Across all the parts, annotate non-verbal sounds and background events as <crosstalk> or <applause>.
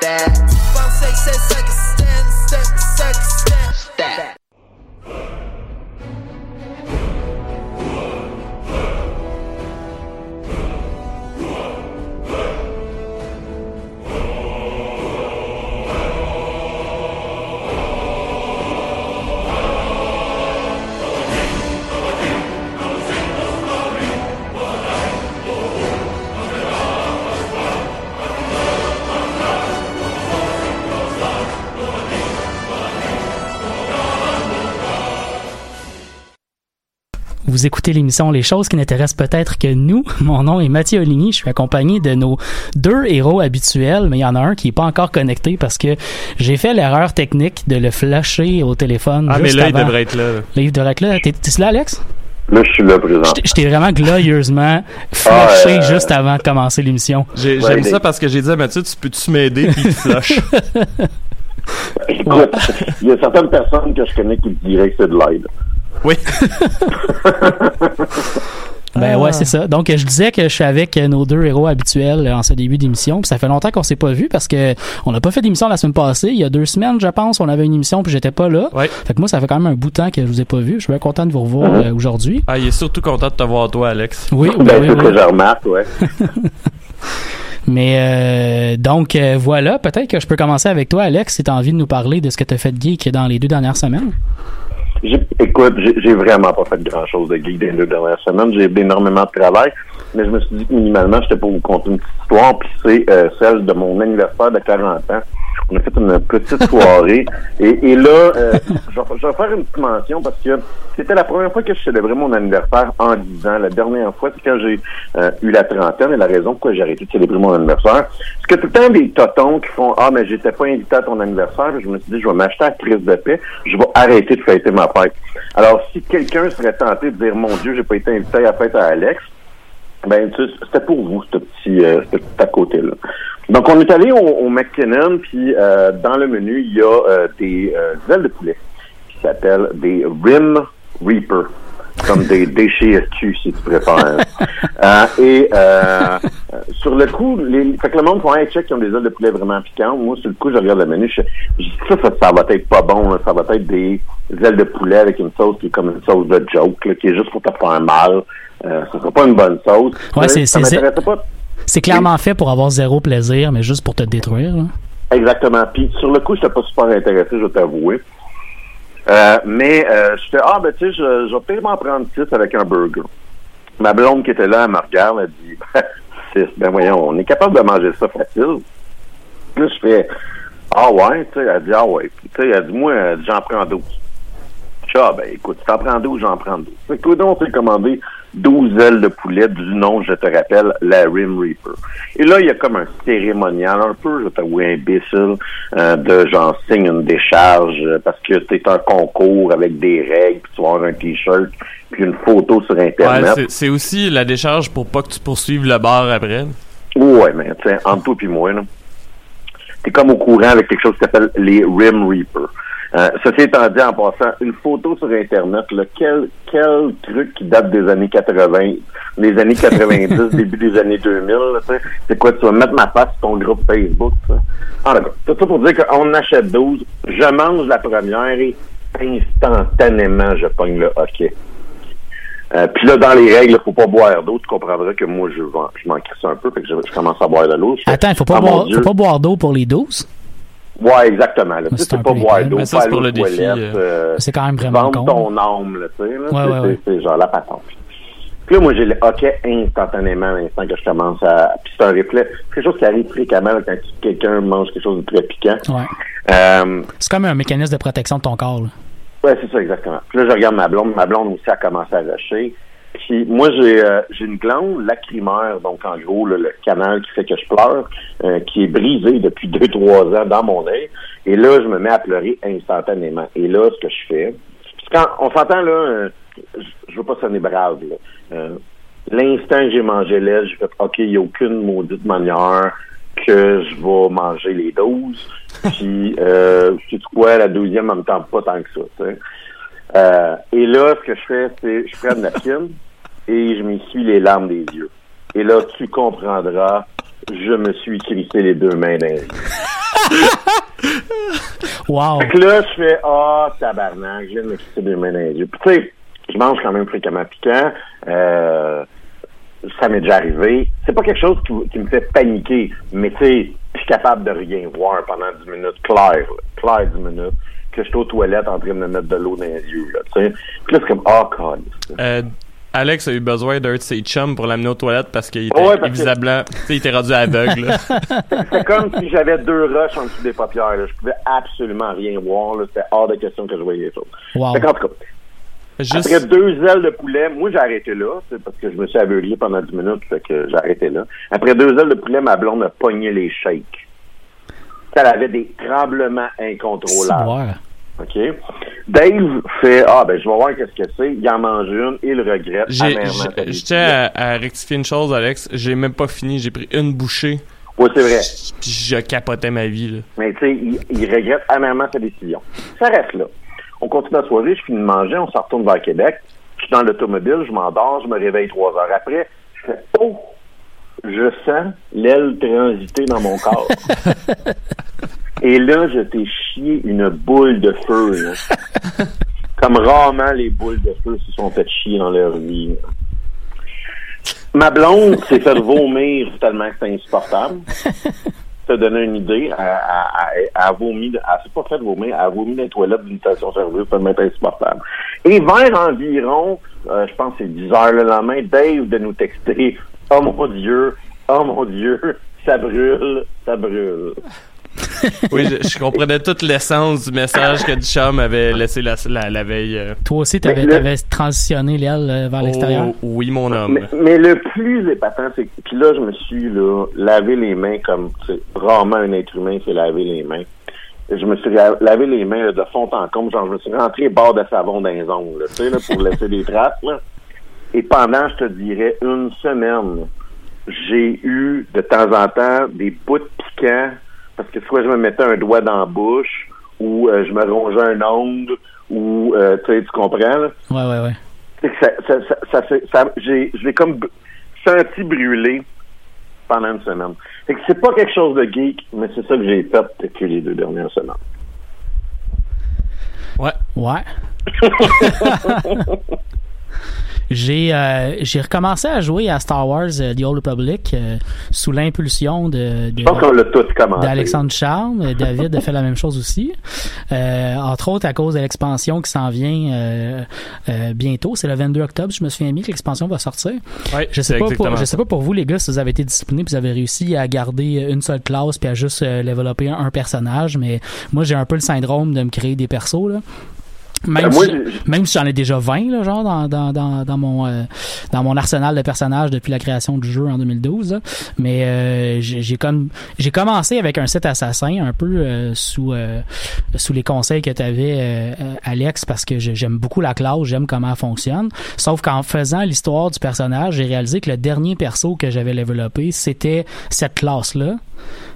Stat. Stat. Vous écoutez l'émission Les choses qui n'intéressent peut-être que nous. <laughs> Mon nom est Mathieu Oligny. Je suis accompagné de nos deux héros habituels, mais il y en a un qui est pas encore connecté parce que j'ai fait l'erreur technique de le flasher au téléphone. Ah, mais là, il devrait être là. Là, il devrait être là. T'es t'es là, Alex? Là, je suis là présent. Je t'ai- vraiment glorieusement flashé Ah, euh, juste avant de commencer l'émission. J'ai- Ouais, J'aime mais- ça parce que j'ai dit à Mathieu, tu peux-tu m'aider? Puis il flush. <laughs> Écoute, il y a certaines personnes que je connais qui me diraient que c'est de l'aide. Oui. <laughs> Ben ouais, c'est ça. Donc je disais que je suis avec nos deux héros habituels en ce début d'émission. Puis ça fait longtemps qu'on s'est pas vu parce que on n'a pas fait d'émission la semaine passée. Il y a deux semaines, je pense, on avait une émission puis j'étais pas là. Ouais. Fait que moi, ça fait quand même un bout de temps que je vous ai pas vu. Je suis bien content de vous revoir euh, aujourd'hui. Ah, il est surtout content de te voir, toi, Alex. Oui, ben Ben, oui, c'est oui. ce que je remarque, ouais. <laughs> Mais euh, donc euh, voilà, peut-être que je peux commencer avec toi, Alex, si tu as envie de nous parler de ce que tu as fait de geek dans les deux dernières semaines. Écoute, j'ai vraiment pas fait grand chose de geek dans les deux dernières semaines. J'ai énormément de travail, mais je me suis dit que minimalement, j'étais pour vous conter une petite histoire, puis c'est euh, celle de mon anniversaire de 40 ans. On a fait une petite soirée, <laughs> et, et là, euh, je, vais, je vais faire une petite mention parce que c'était la première fois que je célébrais mon anniversaire en 10 ans. La dernière fois, c'est quand j'ai euh, eu la trentaine, et la raison pourquoi j'ai arrêté de célébrer mon anniversaire, c'est que tout le temps des totons qui font Ah, mais j'étais pas invité à ton anniversaire, je me suis dit, je vais m'acheter à crise de paix, je vais arrêter de fêter ma fête. Alors, si quelqu'un serait tenté de dire Mon Dieu, j'ai pas été invité à la fête à Alex, ben, tu sais, c'était pour vous, ce petit, euh, ce petit à côté-là. Donc, on est allé au, au McKinnon, puis euh, dans le menu, il y a euh, des euh, ailes de poulet qui s'appellent des Rim Reaper, comme des déchets SQ, si tu préfères. <laughs> Euh, et euh, euh, sur le coup, les, fait que le monde font un check qui ont des ailes de poulet vraiment piquantes. Moi, sur le coup, je regarde le menu, je, je dis ça, ça, ça va être pas bon, là. ça va être des ailes de poulet avec une sauce qui est comme une sauce de joke, là, qui est juste pour te faire mal. Euh, ce sera pas une bonne sauce. Ouais, c'est- ça m'intéressait pas. C'est clairement fait pour avoir zéro plaisir, mais juste pour te détruire. là. Exactement. Puis sur le coup, j'étais pas super intéressé, je vais t'avouer. Euh, mais euh, je fais Ah ben tu sais, je, vais peut-être m'en prendre six avec un burger. Ma blonde qui était là, elle me regarde, elle dit <laughs> Ben, six, ben voyons, on est capable de manger ça facile. Là, je fais Ah ouais, tu sais, elle dit Ah ouais. Puis tu sais, elle dit Moi, j'en prends 12. Je dis, ah ben écoute, si t'en prends 12, j'en prends 12. Fait que toi donc, on s'est commandé 12 ailes de poulet du nom, je te rappelle, la Rim Reaper. Et là, il y a comme un cérémonial un peu, je t'avoue, imbécile, euh, de genre signe une décharge euh, parce que c'est un concours avec des règles, puis tu vas avoir un t-shirt, puis une photo sur Ouais, Internet. c'est- c'est aussi la décharge pour pas que tu poursuives le bar après. Oui, Ouais, mais tu sais, entre toi et moi, là, t'es comme au courant avec quelque chose qui s'appelle les Rim Reaper. Euh, ceci étant dit, en passant, une photo sur Internet, là, quel, quel truc qui date des années 80, des années 90, <laughs> début des années 2000, là, tu sais? c'est quoi, tu vas mettre ma face sur ton groupe Facebook, ça? Ah, d'accord. Tout ça pour dire qu'on achète 12, je mange la première et instantanément, je pogne le hockey. Euh, puis là, dans les règles, il faut pas boire d'eau. Tu comprendras que moi, je, je m'en crisse un peu, fait que je, je commence à boire de l'eau. Attends, il faut pas, Ah, boire, faut pas boire d'eau pour les 12. Ouais, exactement. Là. Tu sais, C'est pas boire d'eau, ça, pas pour aux le défi, toilettes, euh, euh, C'est quand même vraiment vendre con. ton âme, là, tu sais. Là, Ouais, c'est, ouais, ouais. c'est- c'est genre la patente. Puis là, moi, j'ai le hockey instantanément à l'instant que je commence à... Puis c'est un réflexe. C'est quelque chose qui arrive fréquemment quand quelqu'un mange quelque chose de très piquant. Ouais. Euh, C'est comme un mécanisme de protection de ton corps. là. Ouais, c'est ça, exactement. Puis là, je regarde ma blonde. Ma blonde aussi a commencé à rusher. Puis moi, j'ai euh, une glande lacrymaire, donc en gros, le canal qui fait que je pleure, euh, qui est brisé depuis deux, trois ans dans mon œil. Et là, je me mets à pleurer instantanément. Et là, ce que je fais... Quand on s'entend, là, euh, je, je veux pas sonner brave. Euh, L'instant que j'ai mangé l'aile, j'ai fait OK, il n'y a aucune maudite manière que je vais manger les 12. Puis, euh, sais quoi, la deuxième, elle me tente pas tant que ça. Euh, et là, ce que je fais, c'est je prends une napkin et je m'essuie les larmes des yeux. Et là, tu comprendras, je me suis crissé les deux mains dans les yeux. Wow. Fait que là, je fais Ah, tabarnak, je viens de me crisser les deux mains dans les yeux. Puis tu sais, je mange quand même fréquemment piquant. Euh, ça m'est déjà arrivé. C'est pas quelque chose qui, qui me fait paniquer, mais tu sais, je suis capable de rien voir pendant 10 minutes, clair, là, clair 10 minutes, que je suis aux toilettes en train de me mettre de l'eau dans les yeux, là, tu sais. Puis là, c'est comme, ah, oh, Euh, Alex a eu besoin d'un de ses chums pour l'amener aux toilettes parce qu'il était Ouais, parce visiblement, tu sais, il était rendu aveugle. là. <laughs> C'est comme si j'avais deux roches en dessous des paupières, là. Je pouvais absolument rien voir. C'était hors de question que je voyais les choses. Wow. Fait qu'en tout cas, Juste, Après deux ailes de poulet, moi j'ai arrêté là, c'est parce que je me suis aveuglé pendant 10 minutes, fait que j'ai arrêté là. Après deux ailes de poulet, ma blonde a pogné les shakes. Elle avait des tremblements incontrôlables. OK? Dave fait Ah ben je vais voir qu'est-ce que c'est. Il en mange une, il regrette je tiens à, à rectifier une chose, Alex. J'ai même pas fini. J'ai pris une bouchée. Oui, c'est vrai. Puis je capotais ma vie, là. Mais tu sais, il, il regrette amèrement sa décision. Ça reste là. On continue la soirée, je finis de manger, on s'en retourne vers Québec. Je suis dans l'automobile, je m'endors, je me réveille trois heures après. Je fais Oh! Je sens l'aile transiter dans mon corps. <laughs> Et là, je t'ai chié une boule de feu. là. <laughs> Comme rarement les boules de feu se sont fait chier dans leur vie. Ma blonde s'est fait vomir tellement que c'était insupportable <laughs> te donner une idée, elle, elle, elle a vomi, elle s'est pas fait vomir, elle a vomi dans les toilettes d'une station-service tellement insupportable. Et vers environ, euh, je pense que c'est 10 heures le lendemain, Dave de nous texter « Oh mon Dieu, oh mon Dieu, ça brûle, ça brûle. <laughs> Oui, je, je comprenais toute l'essence du message que Duchamp avait laissé la, la, la veille. euh. Toi aussi, le- t'avais transitionné l'aile euh, vers l'extérieur? Oh, oui, mon homme. Mais, mais le plus épatant, c'est que puis là, je me suis là, lavé les mains comme tu rarement un être humain s'est lavé les mains. Je me suis la- lavé les mains là, de fond en comble, genre je me suis rentré barre de savon dans les ongles, tu sais, là, pour laisser des traces. Là. Et pendant, je te dirais, une semaine, j'ai eu de temps en temps des bouts piquants parce que soit je me mettais un doigt dans la bouche ou euh, je me rongeais un ongle ou euh, tu sais, tu comprends là? Ouais, ouais, ouais. C'est que ça, ça, ça, ça fait- ça- j'ai, je l'ai comme senti brûler pendant une semaine. Fait que c'est pas quelque chose de geek, mais c'est ça que j'ai fait depuis les deux dernières semaines. Ouais. Ouais. <laughs> <laughs> J'ai euh, j'ai recommencé à jouer à Star Wars euh, The Old Republic euh, sous l'impulsion de, de Je pense qu'on l'a tous commencé. d'Alexandre Charme. Euh, David a fait la même chose aussi. Euh, entre autres à cause de l'expansion qui s'en vient euh, euh, bientôt. C'est le 22 octobre, je me souviens bien que l'expansion va sortir. Ouais, Je sais pas pour, je sais pas pour vous les gars si vous avez été disciplinés puis vous avez réussi à garder une seule classe puis à juste euh, développer un, un personnage mais moi j'ai un peu le syndrome de me créer des persos là. Même, Euh, moi, si, même si j'en ai déjà 20, là, genre, dans, dans, dans, dans mon, euh, dans mon arsenal de personnages depuis la création du jeu en 2012. là. Mais euh, j'ai comme j'ai commencé avec un site assassin, un peu euh, sous euh, sous les conseils que tu avais, Alex, parce que j'aime beaucoup la classe, j'aime comment elle fonctionne. Sauf qu'en faisant l'histoire du personnage, j'ai réalisé que le dernier perso que j'avais développé, c'était cette classe-là.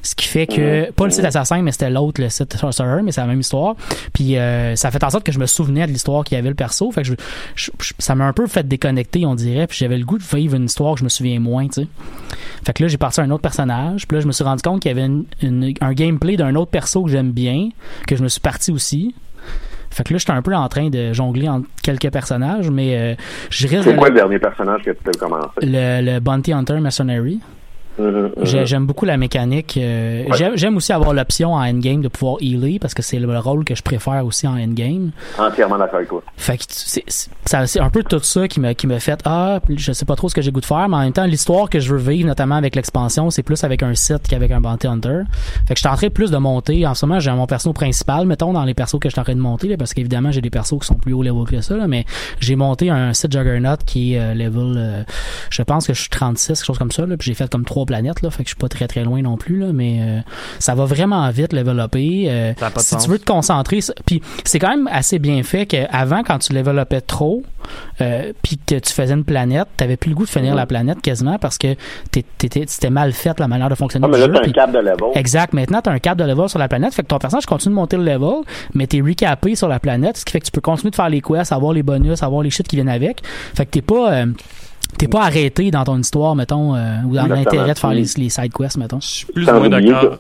Ce qui fait que, pas le site assassin, mais c'était l'autre, le site Sorcerer, mais c'est la même histoire. Puis euh, ça fait en sorte que je me souvenais de l'histoire qu'il y avait le perso. Fait que je, je- je- ça m'a un peu fait déconnecter, on dirait. Puis j'avais le goût de vivre une histoire que je me souviens moins, tu sais. Fait que là, j'ai parti à un autre personnage. Puis là, je me suis rendu compte qu'il y avait une- une- un gameplay d'un autre perso que j'aime bien, que je me suis parti aussi. Fait que là, j'étais un peu en train de jongler entre quelques personnages, mais euh, je risque C'est quoi le dernier personnage que tu peux commencer? le, le Bounty Hunter Mercenary. Euh, euh, j'aime beaucoup la mécanique. Euh, j'aime aussi avoir l'option en endgame de pouvoir healer parce que c'est le rôle que je préfère aussi en endgame. Entièrement d'accord avec toi. Fait que c'est un peu tout ça qui me, qui me fait Ah, je sais pas trop ce que j'ai goût de faire, mais en même temps, l'histoire que je veux vivre, notamment avec l'expansion, c'est plus avec un site qu'avec un Bounty Hunter. Fait que je tenterais plus de monter. En ce moment, j'ai mon perso principal, mettons, dans les persos que je tenterais de monter, là, parce qu'évidemment, j'ai des persos qui sont plus haut level que ça, là, mais j'ai monté un site Juggernaut qui est level, je pense que je suis 36, quelque chose comme ça, là, puis j'ai fait comme 3 planète, là, fait que je suis pas très très loin non plus, là, mais euh, ça va vraiment vite, développer. Euh, si tu veux te concentrer, puis c'est quand même assez bien fait qu'avant, quand tu développais trop, euh, puis que tu faisais une planète, t'avais plus le goût de finir la planète quasiment parce que c'était mal fait la manière de fonctionner. Ah, mais là, t'as un cap de level. Exact. Maintenant, t'as un cap de level sur la planète, fait que ton personnage continue de monter le level, mais t'es recapé sur la planète, ce qui fait que tu peux continuer de faire les quests, avoir les bonus, avoir les shit qui viennent avec. Fait que t'es pas euh, t'es pas arrêté dans ton histoire, mettons, euh, ou dans l'intérêt de faire les, les side quests, mettons? Je suis plus ou moins d'accord.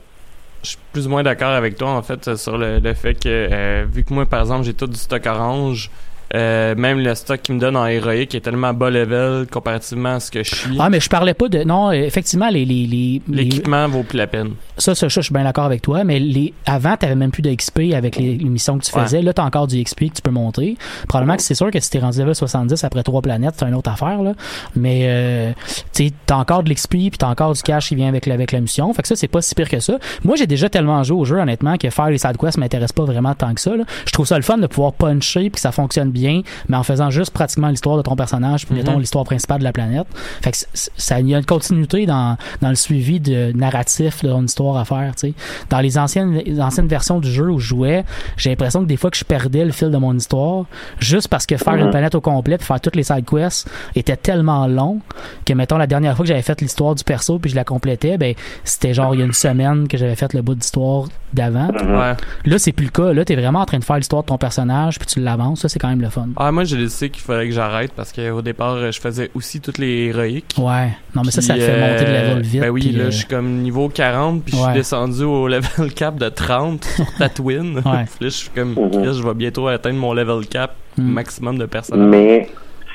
Je suis plus ou moins d'accord avec toi en fait sur le, le fait que euh, vu que moi par exemple j'ai tout du stock orange, euh, même le stock qui me donne en héroïque est tellement bas level comparativement à ce que je suis. Ah, mais je parlais pas de. Non, effectivement, les. les, les, les- L'équipement vaut plus la peine. ça, ça, ça, je suis bien d'accord avec toi, mais les, avant, t'avais même plus de XP avec les, les missions que tu Ouais. faisais. Là, t'as encore du XP que tu peux monter. Probablement que c'est sûr que si t'es rendu level 70 après trois planètes, c'est une autre affaire, là. Mais, euh, tu t'as encore de l'XP puis t'as encore du cash qui vient avec, la- avec la mission. Fait que ça, c'est pas si pire que ça. Moi, j'ai déjà tellement joué au jeu, honnêtement, que faire les side quests m'intéresse pas vraiment tant que ça, là. Je trouve ça le fun de pouvoir puncher puis que ça fonctionne bien, mais en faisant juste pratiquement l'histoire de ton personnage puis, mettons, Mhm. l'histoire principale de la planète. Fait que ça, il y a une continuité dans, dans le suivi de narratif de ton histoire à faire, tu sais. Dans les anciennes, les anciennes versions du jeu où je jouais, j'ai l'impression que des fois que je perdais le fil de mon histoire, juste parce que faire Mhm. une planète au complet puis faire toutes les side quests était tellement long que, mettons, la dernière fois que j'avais fait l'histoire du perso puis je la complétais, ben, c'était genre il y a une semaine que j'avais fait le bout d'histoire d'avant. Mhm. Ouais. Là, c'est plus le cas. Là, t'es vraiment en train de faire l'histoire de ton personnage puis tu l'avances. Ça, c'est quand même le fun. Ah, moi j'ai décidé qu'il fallait que j'arrête parce qu'au départ euh, je faisais aussi toutes les héroïques. Ouais. Non, mais ça, Puis, ça te fait monter de euh, level vite. Ben oui, puis, là, euh, je suis comme niveau 40, puis je suis descendu au level <laughs> cap de 30 sur Tatooine. Ouais. <laughs> Là, je suis comme, je vais bientôt atteindre mon level cap Mm. maximum de personnages. Mais,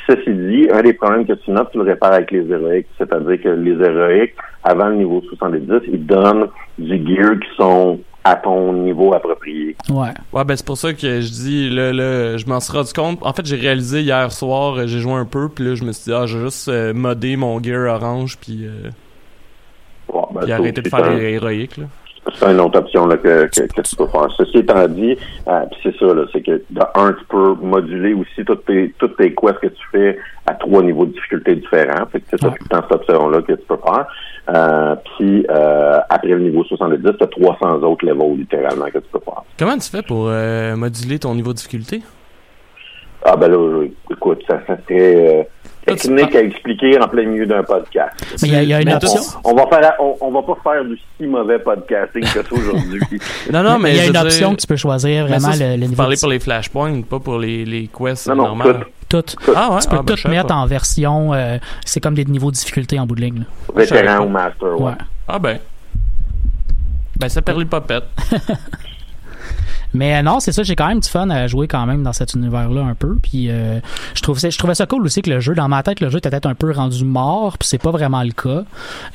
ceci dit, un des problèmes que tu notes, tu le répares avec les héroïques. C'est-à-dire que les héroïques, avant le niveau 70, ils donnent du gear qui sont à ton niveau approprié. Ouais. Ouais, ben c'est pour ça que je dis, là, là, je m'en suis rendu compte. En fait, j'ai réalisé hier soir, euh, j'ai joué un peu, puis là, je me suis dit, ah, je vais juste euh, modder mon gear orange, puis, euh, Ouais, ben, puis ça arrêter de faire un- les héroïques, là. C'est une autre option là, que, que, que tu peux faire. Ceci étant dit, euh, c'est ça, là, c'est que de un, tu peux moduler aussi toutes tes, toutes tes quests que tu fais à trois niveaux de difficulté différents. Fait que c'est Ouais. tout le temps cette option-là que tu peux faire. Euh, puis euh, après le niveau 70, tu as 300 autres levels littéralement que tu peux faire. Comment tu fais pour euh, moduler ton niveau de difficulté? Ah ben là, écoute, ça, ça serait technique prends- à expliquer en plein milieu d'un podcast. Mais il y a, y a une Mais option. On va faire, on, on va pas faire du si mauvais podcasting que ça aujourd'hui. <laughs> Non, non, mais il y a une option dire- que tu peux choisir vraiment ça, le, le niveau. parler de- pour les flashpoints, pas pour les, les quests non, non, normales. tout, tout. Ah ouais, Tu peux ah, ben, tout mettre pas. en version. euh, c'est comme des niveaux de difficulté en bout de ligne. vétéran ou master, ouais. Ouais. Ah ben. Ben, ça perd les popettes. <laughs> Mais euh, non, c'est ça, j'ai quand même du fun à jouer quand même dans cet univers-là un peu. Puis euh, je trouve je trouvais ça cool aussi que le jeu, dans ma tête, le jeu était peut-être un peu rendu mort, puis c'est pas vraiment le cas.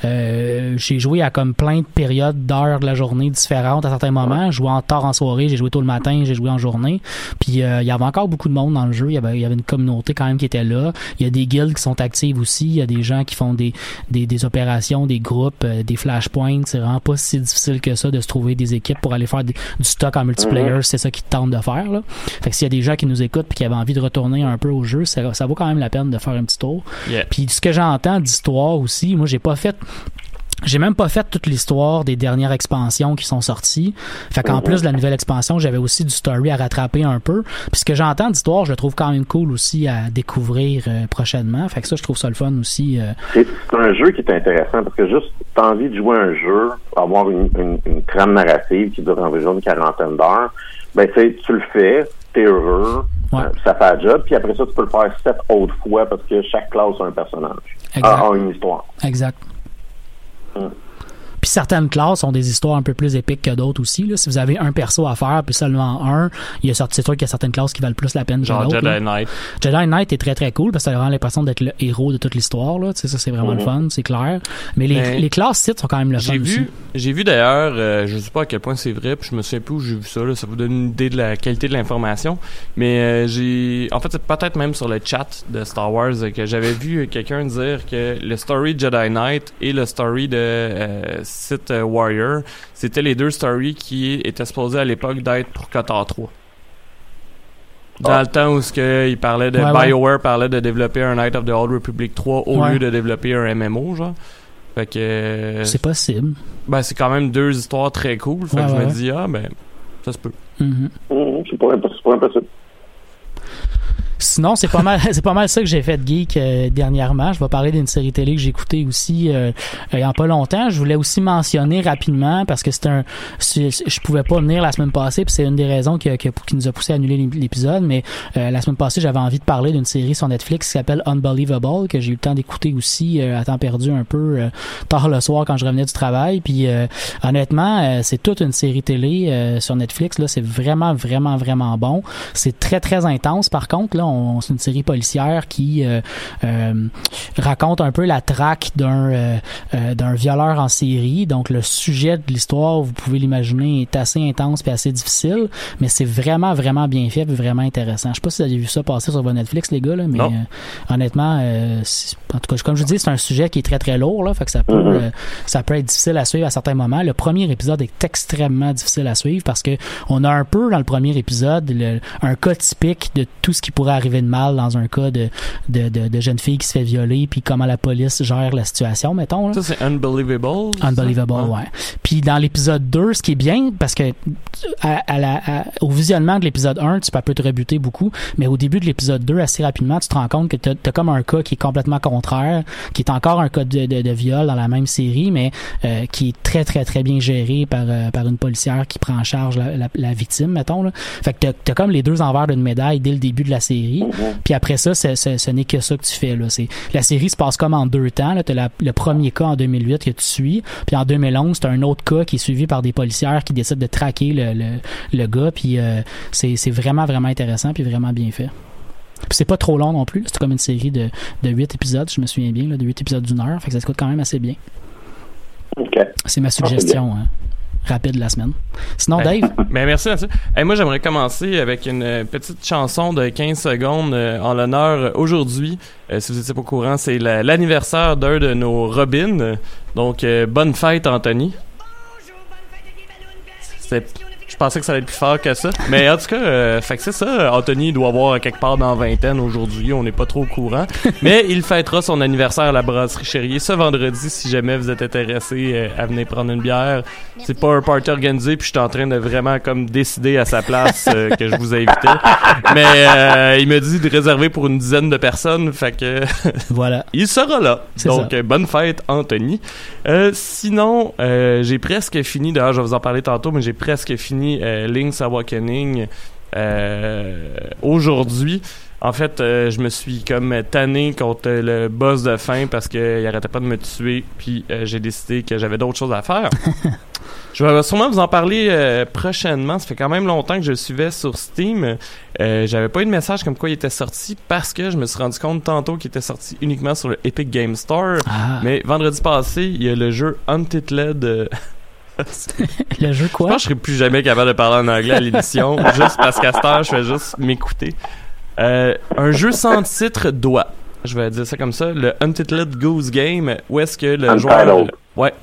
Euh, j'ai joué à comme plein de périodes d'heures de la journée différentes à certains moments. Je jouais en tard en soirée, j'ai joué tôt le matin, j'ai joué en journée. Puis euh, il y avait encore beaucoup de monde dans le jeu. Il y avait, y avait une communauté quand même qui était là. Il y a des guildes qui sont actives aussi. Il y a des gens qui font des, des, des opérations, des groupes, euh, des flashpoints. C'est vraiment pas si difficile que ça de se trouver des équipes pour aller faire du stock en multiplayer Warriors, c'est ça qui tente de faire. Là. Fait que s'il y a des gens qui nous écoutent puis qui avaient envie de retourner un peu au jeu, ça, ça vaut quand même la peine de faire un petit tour. Yeah. Puis ce que j'entends d'histoire aussi, moi j'ai pas fait j'ai même pas fait toute l'histoire des dernières expansions qui sont sorties. Fait qu'en plus de la nouvelle expansion, j'avais aussi du story à rattraper un peu. Puis ce que j'entends d'histoire, je le trouve quand même cool aussi à découvrir euh, prochainement. Fait que ça, je trouve ça le fun aussi. euh. C'est un jeu qui est intéressant parce que juste, t'as envie de jouer un jeu, avoir une, une, une trame narrative qui dure environ une quarantaine d'heures, ben tu le fais, t'es heureux, Ouais. euh, ça fait le job, puis après ça, tu peux le faire sept autres fois parce que chaque classe a un personnage, Exact. a, a une histoire. Exact. Mm. Certaines classes ont des histoires un peu plus épiques que d'autres aussi. Là. Si vous avez un perso à faire, puis seulement un, il y a sorti- sûr qu'il y a certaines classes qui valent plus la peine que Genre là. Jedi Knight. Jedi Knight est très très cool parce que ça a vraiment l'impression d'être le héros de toute l'histoire. Là. Tu sais, ça, c'est vraiment le fun, c'est clair. Mais les, Mais- les classes sites sont quand même le fun vu, j'ai vu d'ailleurs, euh, je sais pas à quel point c'est vrai, puis je me souviens plus où j'ai vu ça, là, ça vous donne une idée de la qualité de l'information. Mais euh, j'ai, en fait, c'est peut-être même sur le chat de Star Wars que j'avais vu quelqu'un dire que le story de Jedi Knight et le story de euh, Sith euh, Warrior, c'était les deux stories qui étaient supposés à l'époque d'être pour Kotor 3. Dans Ah. le temps où ce que il parlait de Ouais, ouais. BioWare parlait de développer un Knight of the Old Republic 3 au Ouais. lieu de développer un MMO genre. Fait que euh, C'est possible. ben, c'est quand même deux histoires très cool. Fait Ouais, que je me dis, ah, ben, ça se peut. C'est pas, impossible- c'est pas impossible. Sinon, c'est pas <laughs> mal, c'est pas mal ça que j'ai fait de geek euh, dernièrement. Je vais parler d'une série télé que j'ai écoutée aussi euh, il y a pas longtemps. Je voulais aussi mentionner rapidement parce que c'est un, je pouvais pas venir la semaine passée, puis c'est une des raisons qui, qui, qui nous a poussé à annuler l'ép- l'épisode. Mais euh, la semaine passée, j'avais envie de parler d'une série sur Netflix qui s'appelle Unbelievable que j'ai eu le temps d'écouter aussi euh, à temps perdu un peu euh, tard le soir quand je revenais du travail. Puis euh, honnêtement, c'est toute une série télé sur Netflix. Là, c'est vraiment, vraiment, vraiment bon. C'est très, très intense. Par contre, là, on, c'est une série policière qui euh, euh, raconte un peu la traque d'un euh, d'un violeur en série. Donc, le sujet de l'histoire, vous pouvez l'imaginer, est assez intense et assez difficile, mais c'est vraiment, vraiment bien fait, puis vraiment intéressant. Je sais pas si vous avez vu ça passer sur votre Netflix, les gars, là, mais honnêtement, en tout cas, comme je vous dis, c'est un sujet qui est très, très lourd, là, fait que ça peut, Mhm. euh, ça peut être difficile à suivre à certains moments. Le premier épisode est extrêmement difficile à suivre parce que on a un peu dans le premier épisode le- un cas typique de tout ce qui pourrait arriver de mal dans un cas de, de, de, de jeune fille qui se fait violer puis comment la police gère la situation, mettons. Là. Ça, c'est Unbelievable. Unbelievable, Ouais. ouais. Puis dans l'épisode 2, ce qui est bien, parce que à, à la, à- au visionnement de l'épisode 1, tu peux, peut te rebuter beaucoup, mais au début de l'épisode 2, assez rapidement, tu te rends compte que tu as, comme un cas qui est complètement contraire, qui est encore un cas de, de, de viol dans la même série, mais euh, qui est très, très, très bien géré par, euh, par une policière qui prend en charge la, la, la victime, mettons. Là. Fait que tu as, comme les deux envers d'une médaille dès le début de la série. Puis après ça, ce n'est que ça que tu fais. Là. C'est, la série se passe comme en deux temps. Tu as le premier cas en 2008 que tu suis. Puis en 2011, tu as un autre cas qui est suivi par des policières qui décident de traquer le, le, le gars. Puis euh, c'est, c'est vraiment, vraiment intéressant puis vraiment bien fait. Puis c'est pas trop long non plus. C'est comme une série de, de 8 épisodes, je me souviens bien, là, de 8 épisodes d'une heure. Fait que ça se coûte quand même assez bien. C'est ma suggestion hein, rapide de la semaine. Sinon, Dave, <laughs> Ben, merci Mathieu. Hey, moi, j'aimerais commencer avec une euh, petite chanson de 15 secondes euh, en l'honneur aujourd'hui. Euh, si vous n'étiez pas au courant, c'est la- l'anniversaire d'un de nos Robins. Donc, euh, bonne fête, Anthony. C'est- Je pensais que ça allait être plus fort que ça. Mais en tout cas, euh, fait que c'est ça. Anthony doit avoir quelque part dans vingtaine aujourd'hui. On n'est pas trop au courant. <laughs> Mais il fêtera son anniversaire à la brasserie Chérier ce vendredi si jamais vous êtes intéressé euh, à venir prendre une bière. C'est pas un party organisé puis je suis en train de vraiment comme décider à sa place euh, que je vous ai invité. <laughs> Mais euh, il me dit de réserver pour une dizaine de personnes. Fait que <laughs> voilà. il sera là. Donc, ça. bonne fête, Anthony. Euh, sinon, euh, j'ai presque fini, d'ailleurs, je vais vous en parler tantôt, mais j'ai presque fini euh, Link's Awakening euh, aujourd'hui. En fait, euh, je me suis comme tanné contre le boss de fin parce qu'il arrêtait pas de me tuer, puis euh, j'ai décidé que j'avais d'autres choses à faire. <laughs> Je vais sûrement vous en parler prochainement. Ça fait quand même longtemps que je le suivais sur Steam. J'avais pas eu de message comme quoi il était sorti parce que je me suis rendu compte tantôt qu'il était sorti uniquement sur le Epic Game Store. Ah, Mais vendredi passé, il y a le jeu Untitled. <laughs> le jeu je quoi? pense que je serai plus jamais capable de parler en anglais à l'émission, <laughs> juste parce qu'à cette heure, je fais juste m'écouter. Euh, un jeu sans titre doit. Je vais dire ça comme ça. Le Untitled Goose Game, où est-ce que le Untitled. joueur... Ouais.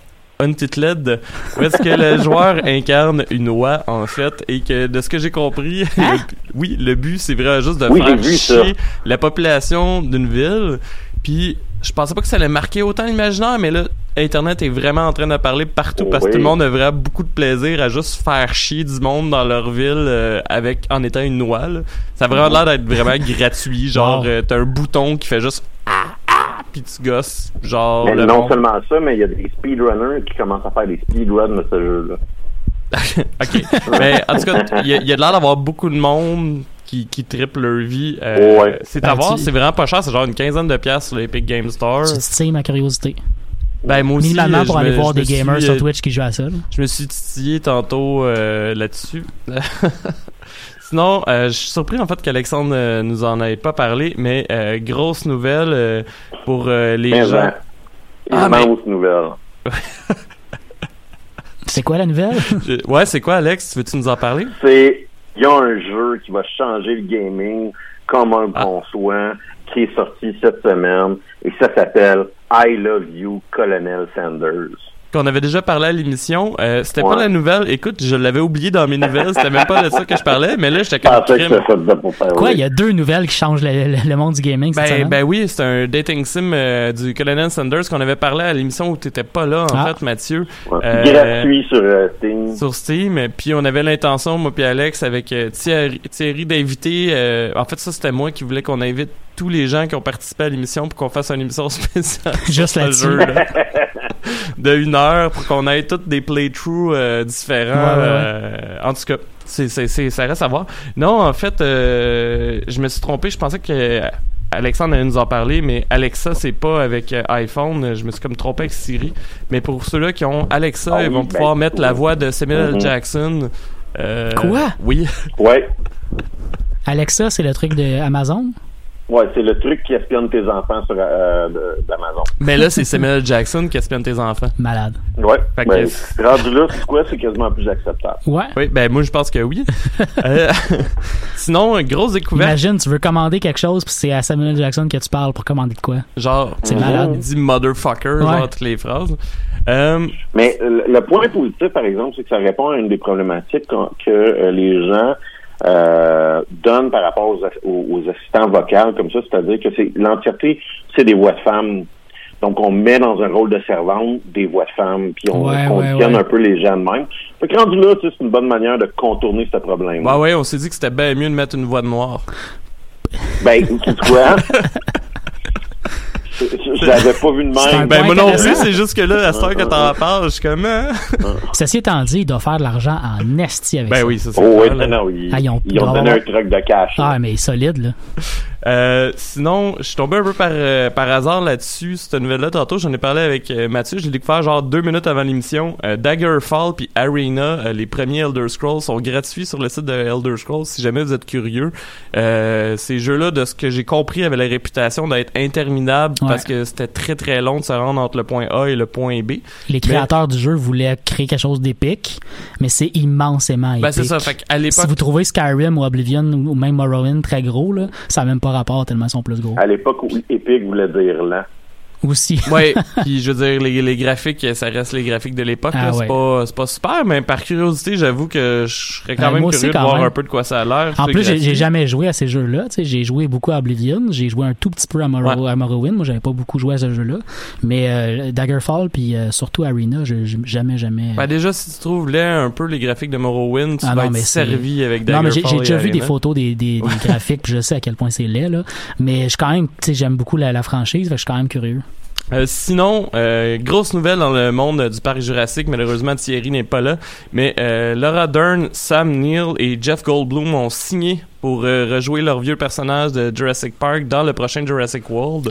Untituled, où est-ce que le joueur incarne une oie, en fait, et que de ce que j'ai compris, Hein? le- <laughs> oui, le but, c'est vraiment juste de Oui, faire ça. chier la population d'une ville. Puis, je pensais pas que ça allait marquer autant l'imaginaire, mais là, Internet est vraiment en train de parler partout parce que Oui. tout le monde a vraiment beaucoup de plaisir à juste faire chier du monde dans leur ville euh, avec en étant une noix. là. Ça a vraiment l'air d'être vraiment <laughs> gratuit. Genre, euh, t'as un bouton qui fait juste ah ah, puis tu gosses. Genre, Mais non monde- seulement ça, mais il y a des speedrunners qui commencent à faire des speedruns de ce jeu-là. <laughs> ok. Mais en tout cas, il y, y a de l'air d'avoir beaucoup de monde qui, qui triple leur vie. Euh, Ouais. C'est Ben, à voir, tu- c'est vraiment pas cher. C'est genre une quinzaine de piastres sur l'Epic Game Store. Tu titilles ma curiosité. Ben, moi aussi, Minimalement euh, pour je aller me- voir des suis, gamers euh, sur Twitch qui jouent à ça. là. Je me suis titillé tantôt euh, là-dessus. <laughs> Sinon, euh, je suis surpris en fait qu'Alexandre euh, nous en ait pas parlé, mais euh, grosse nouvelle euh, pour euh, les Mais gens. hein, Ah, immense nouvelle. C'est quoi la nouvelle? <laughs> Je- Ouais, c'est quoi, Alex? Tu veux-tu nous en parler? C'est, il y a un jeu qui va changer le gaming comme un Ah. bon soin, qui est sorti cette semaine, et ça s'appelle I Love You, Colonel Sanders. Qu'on avait déjà parlé à l'émission. Euh, c'était pas la nouvelle. Écoute, je l'avais oublié dans mes nouvelles. C'était même pas de ça que je parlais, mais là, j'étais Je comme. Quoi, il y a deux nouvelles qui changent le, le- le monde du gaming Ben, ben oui, c'est un dating sim euh, du Colonel Sanders qu'on avait parlé à l'émission où t'étais pas là, en Ah. fait, Mathieu. Ouais. Euh, Gratuit sur euh, Steam. sur Steam. Puis on avait l'intention, moi puis Alex, avec euh, Thierry, Thierry d'inviter. euh, en fait, ça c'était moi qui voulais qu'on invite tous les gens qui ont participé à l'émission pour qu'on fasse une émission <laughs> spéciale. Juste sur jeu, là. de une heure pour qu'on ait toutes des playthroughs euh, différents. Ouais, ouais, ouais. euh, en tout cas, c'est, c'est, c'est- ça reste à voir. Non, en fait, euh, je me suis trompé. Je pensais que Alexandre allait nous en parler, mais Alexa, c'est pas avec iPhone. Je me suis comme trompé avec Siri. Mais pour ceux-là qui ont Alexa, Ah ils vont ben, pouvoir mettre la voix de Samuel Mhm. Jackson. Euh, Quoi? Oui. Ouais. <laughs> Alexa, c'est le truc de Amazon? Ouais, c'est le truc qui espionne tes enfants sur euh, de- d'Amazon. Mais là, c'est Samuel Jackson qui espionne tes enfants. Malade. Ouais. Fait que- Ben, rendu là, c'est quoi? C'est quasiment plus acceptable. Ouais. Oui, ben moi, je pense que oui. <laughs> Euh, <laughs> sinon, grosse découverte. Imagine, tu veux commander quelque chose, puis c'est à Samuel Jackson que tu parles pour commander de quoi? Genre, C'est malade. il dit motherfucker Ouais. dans toutes les phrases. Euh, Mais le point positif, par exemple, c'est que ça répond à une des problématiques que euh, les gens euh, donnent par rapport aux, aux- aux assistants vocaux comme ça, c'est-à-dire que c'est l'entièreté, c'est des voix de femmes. Donc, on met dans un rôle de servante des voix de femmes, puis on Ouais, conditionne ouais, ouais. un peu les gens de même. Fait que rendu là, tu sais, c'est une bonne manière de contourner ce problème. bah ouais, on s'est dit que c'était bien mieux de mettre une voix de noir. Ben, tu sais <laughs> l'avais pas vu de même. Ben moi non plus, c'est juste que là, à ce temps que t'en parles, je suis comme... hein? Ceci étant dit, il doit faire de l'argent en esti avec Ben ça. oui, ça c'est Oh, oui, clair, là. non, non, ils, Ah, ils ont- ils ont ils donné un truc de cash. là. Ah, mais solide, là. Euh, sinon, je suis tombé un peu par, euh, par hasard là-dessus, cette nouvelle-là. Tantôt, j'en ai parlé avec euh, Mathieu. Je l'ai découvert genre deux minutes avant l'émission. Euh, Daggerfall puis Arena, euh, les premiers Elder Scrolls, sont gratuits sur le site de Elder Scrolls si jamais vous êtes curieux. Euh, ces jeux-là, de ce que j'ai compris, avaient la réputation d'être interminables Ouais. parce que c'était très très long de se rendre entre le point A et le point B. Les créateurs du jeu voulaient créer quelque chose d'épique, mais c'est immensément épique. Ben c'est ça, fait qu'à si l'époque... vous trouvez Skyrim ou Oblivion ou même Morrowind très gros, là, ça n'a même pas À l'époque où Epic voulait dire lent. Aussi. <laughs> Ouais, puis je veux dire les, les graphiques, ça reste les graphiques de l'époque. Ah là. c'est ouais. pas pas super, mais par curiosité, j'avoue que je serais quand Ben, même aussi, curieux de voir même. un peu de quoi ça a l'air. En plus, j'ai jamais joué à ces jeux-là. tu sais. J'ai joué beaucoup à Oblivion, j'ai joué un tout petit peu à, Morrow- Ouais. à Morrowind. Moi, j'avais pas beaucoup joué à ce jeu-là. Mais euh, Daggerfall, puis euh, surtout Arena, j'ai j'ai jamais, jamais... Ben déjà, si tu trouves laid un peu les graphiques de Morrowind, tu Ah vas non, être servi avec non, mais Daggerfall j'ai déjà vu des photos des, des, des <laughs> graphiques, puis je sais à quel point c'est laid, là. Mais je suis quand même, tu sais, j'aime beaucoup la, la franchise, je suis quand même curieux. Euh, sinon, euh, grosse nouvelle dans le monde du parc Jurassique. Malheureusement, Thierry n'est pas là. Mais euh, Laura Dern, Sam Neill et Jeff Goldblum ont signé pour euh, rejouer leur vieux personnage de Jurassic Park dans le prochain Jurassic World.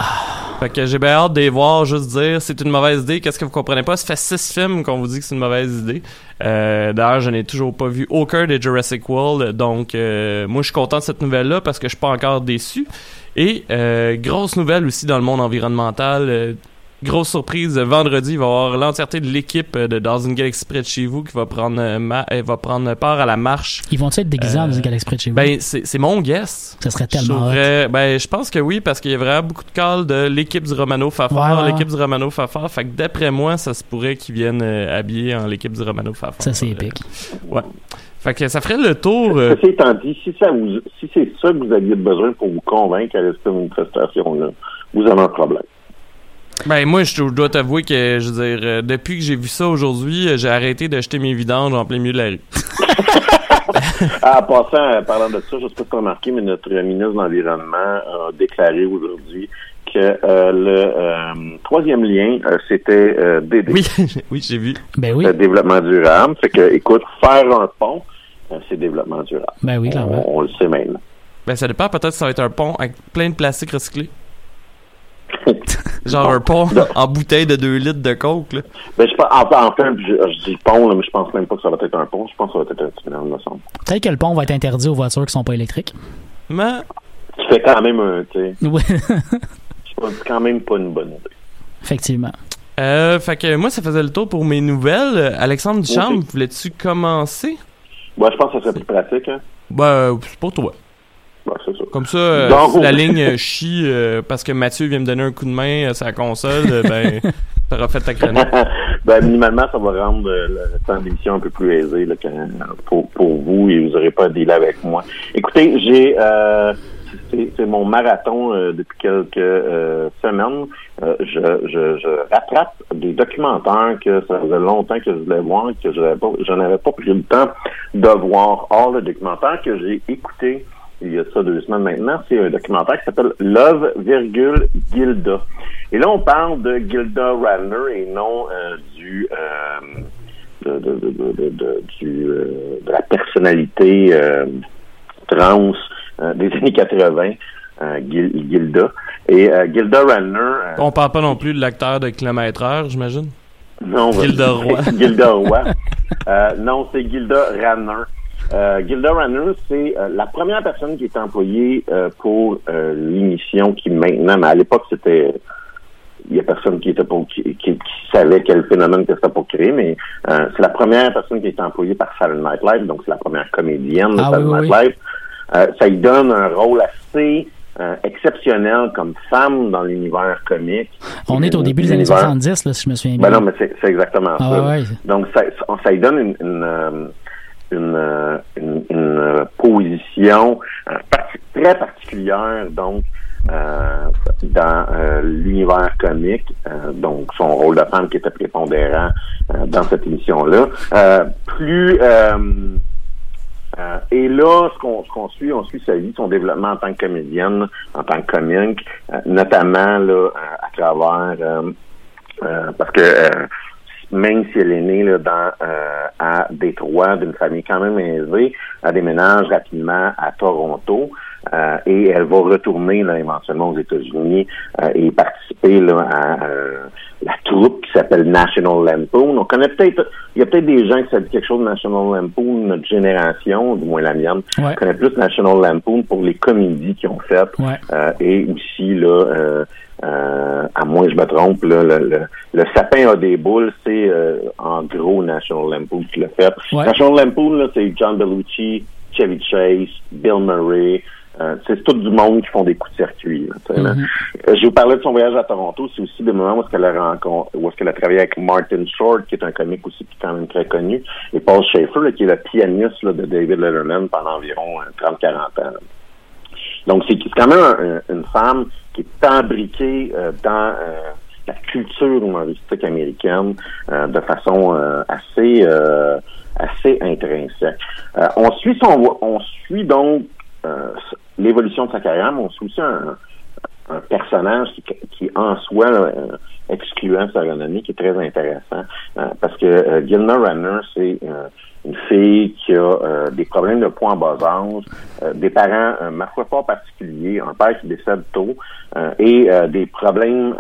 Fait que j'ai bien hâte de les voir, juste dire c'est une mauvaise idée. Qu'est-ce que vous comprenez pas? Ça fait six films qu'on vous dit que c'est une mauvaise idée. Euh, D'ailleurs, je n'ai toujours pas vu aucun des Jurassic World. Donc, euh, moi, je suis content de cette nouvelle-là parce que je suis pas encore déçu. Et euh, grosse nouvelle aussi dans le monde environnemental. euh, grosse surprise, vendredi, il va y avoir l'entièreté de l'équipe de Dans une galaxie près de chez vous qui va prendre, va prendre part à la marche. Ils vont être déguisés dans une galaxie près de chez vous? Ben, c'est mon guess. Ça serait tellement je Ben, je pense que oui, parce qu'il y a vraiment beaucoup de calls de l'équipe du Romano Fafard, l'équipe du Romano Fafard. Fait que d'après moi, ça se pourrait qu'ils viennent habiller en l'équipe du Romano Fafard. Ça, c'est épique. Ouais. Fait que ça ferait le tour. Euh... Ceci étant dit, si, ça vous, si c'est ça que vous aviez besoin pour vous convaincre à rester une prestation-là, vous avez un problème. Ben moi, je dois t'avouer que, je veux dire, euh, depuis que j'ai vu ça aujourd'hui, euh, j'ai arrêté d'acheter mes vidanges en plein milieu de la rue. <laughs> ah, en passant, parlant de ça, je sais pas si tu as remarqué, mais notre ministre de l'Environnement a déclaré aujourd'hui que euh, le troisième lien, c'était DD. Oui, <laughs> oui, j'ai vu. Ben oui. développement durable. Fait que, écoute, faire un pont, c'est développement durable. Ben oui, clairement. On, on, le sait maintenant. Ben ça dépend, peut-être que ça va être un pont avec plein de plastique recyclé. <laughs> Genre un pont en bouteille de 2 litres de coke, là. Ben, je, en, fait, je, dis pont, là, mais je pense même pas que ça va être un pont. Je pense que ça va être un tunnel, me semble. Peut-être que le pont va être interdit aux voitures qui sont pas électriques. Mais... Tu fais quand même un, tu sais. Oui. <laughs> c'est quand même pas une bonne idée. Effectivement. Euh, fait que moi, ça faisait le tour pour mes nouvelles. Alexandre Duchamp, voulais-tu commencer? Ouais, je pense que ça serait plus pratique, hein. Ben, c'est pour toi. Comme ça, euh, la ligne euh, chie euh, parce que Mathieu vient me donner un coup de main à sa console, ben, <laughs> t'auras fait ta chronique. ben, minimalement, ça va rendre le temps d'émission un peu plus aisé là, pour, pour vous et vous n'aurez pas à dealer avec moi. Écoutez, j'ai c'est mon marathon depuis quelques semaines. je, je, rattrape des documentaires que ça faisait longtemps que je voulais voir que je n'avais pas, pas pris le temps de voir. Or, le documentaire que j'ai écouté il y a ça deux semaines maintenant, c'est un documentaire qui s'appelle Love, virgule, Gilda. Et là, on parle de Gilda Radner et non euh, du, euh, de, euh, la personnalité euh, trans euh, des années 80. Gilda. Et Gilda Radner... on parle pas non plus de l'acteur de kilomètre heure, j'imagine? Non. Gilda Roy. <laughs> Gilda Roy. <laughs> non, c'est Gilda Radner. Euh, Gilda Runner, c'est euh, la première personne qui est employée euh, pour euh, l'émission qui maintenant, mais à l'époque c'était il y a personne qui était pour qui, qui, savait quel phénomène que c'était pour créer, mais c'est la première personne qui est employée par Saturday Night Live, donc c'est la première comédienne de ah, Saturday Night Live. Ça lui donne un rôle assez exceptionnel comme femme dans l'univers comique. On est au début des années 70, là, si je me souviens ben bien. Ben non, mais c'est exactement ah, ça. Ouais. Donc, ça, ça lui donne une, une une, euh, une, une euh, position euh, très particulière, donc, euh, dans l'univers comique, donc son rôle de femme qui était prépondérant dans cette émission-là. plus et là, ce qu'on, suit, on suit sa vie, son développement en tant que comédienne, en tant que comique, notamment là, à, travers parce que même si elle est née là, dans, euh, à Détroit, d'une famille quand même aisée, elle déménage rapidement à Toronto euh, et elle va retourner là, éventuellement aux États-Unis euh, et participer là, à la troupe qui s'appelle National Lampoon. On connaît peut-être, il y a peut-être des gens qui savent quelque chose de National Lampoon, notre génération, du moins la mienne, ouais. connaît plus National Lampoon pour les comédies qu'ils ont faites et aussi là euh, à moins que je me trompe, là, le, le, sapin a des boules, c'est euh, en gros National Lampoon qui l'a fait. National Lampoon, c'est John Belushi, Chevy Chase, Bill Murray. Euh, c'est tout du monde qui font des coups de circuit. Mm-hmm. je vous parlais de son voyage à Toronto, c'est aussi des moments où est-ce qu'elle a rencontré, où est-ce qu'elle a travaillé avec Martin Short, qui est un comique aussi qui est quand même très connu, et Paul Schaefer, qui est le pianiste de David Letterman pendant environ 30-40 ans. Donc, c'est quand même une femme qui est embriquée euh, dans euh, la culture humoristique américaine euh, de façon assez assez intrinsèque. on suit son on suit donc l'évolution de sa carrière, mais on suit aussi un, un personnage qui, qui en soi excluant sa renommée, qui est très intéressant. parce que Gilna Renner, c'est une fille qui a euh, des problèmes de poids en bas âge, euh, des parents, euh, ma foi, pas particuliers, un père qui décède tôt, et des problèmes,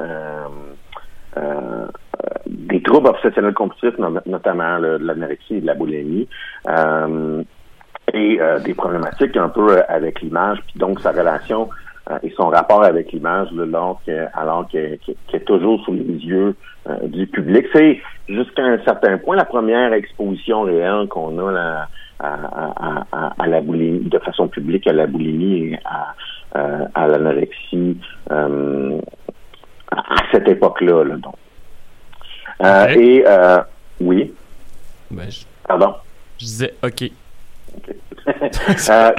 des troubles obsessionnels compulsifs, notamment l'anorexie et de la boulimie, et des problématiques un peu avec l'image, puis donc sa relation euh, et son rapport avec l'image, alors que- alors qu'elle qu'elle- qu'elle est toujours sous les yeux euh, du public. C'est jusqu'à un certain point la première exposition réelle qu'on a là, à, à, à, à la boulimie, de façon publique à la boulimie et à, euh, à l'anorexie euh, à cette époque-là. Là, donc. Euh, Ok. Et euh, oui, Ben, je, pardon. je disais, OK. <laughs> Euh,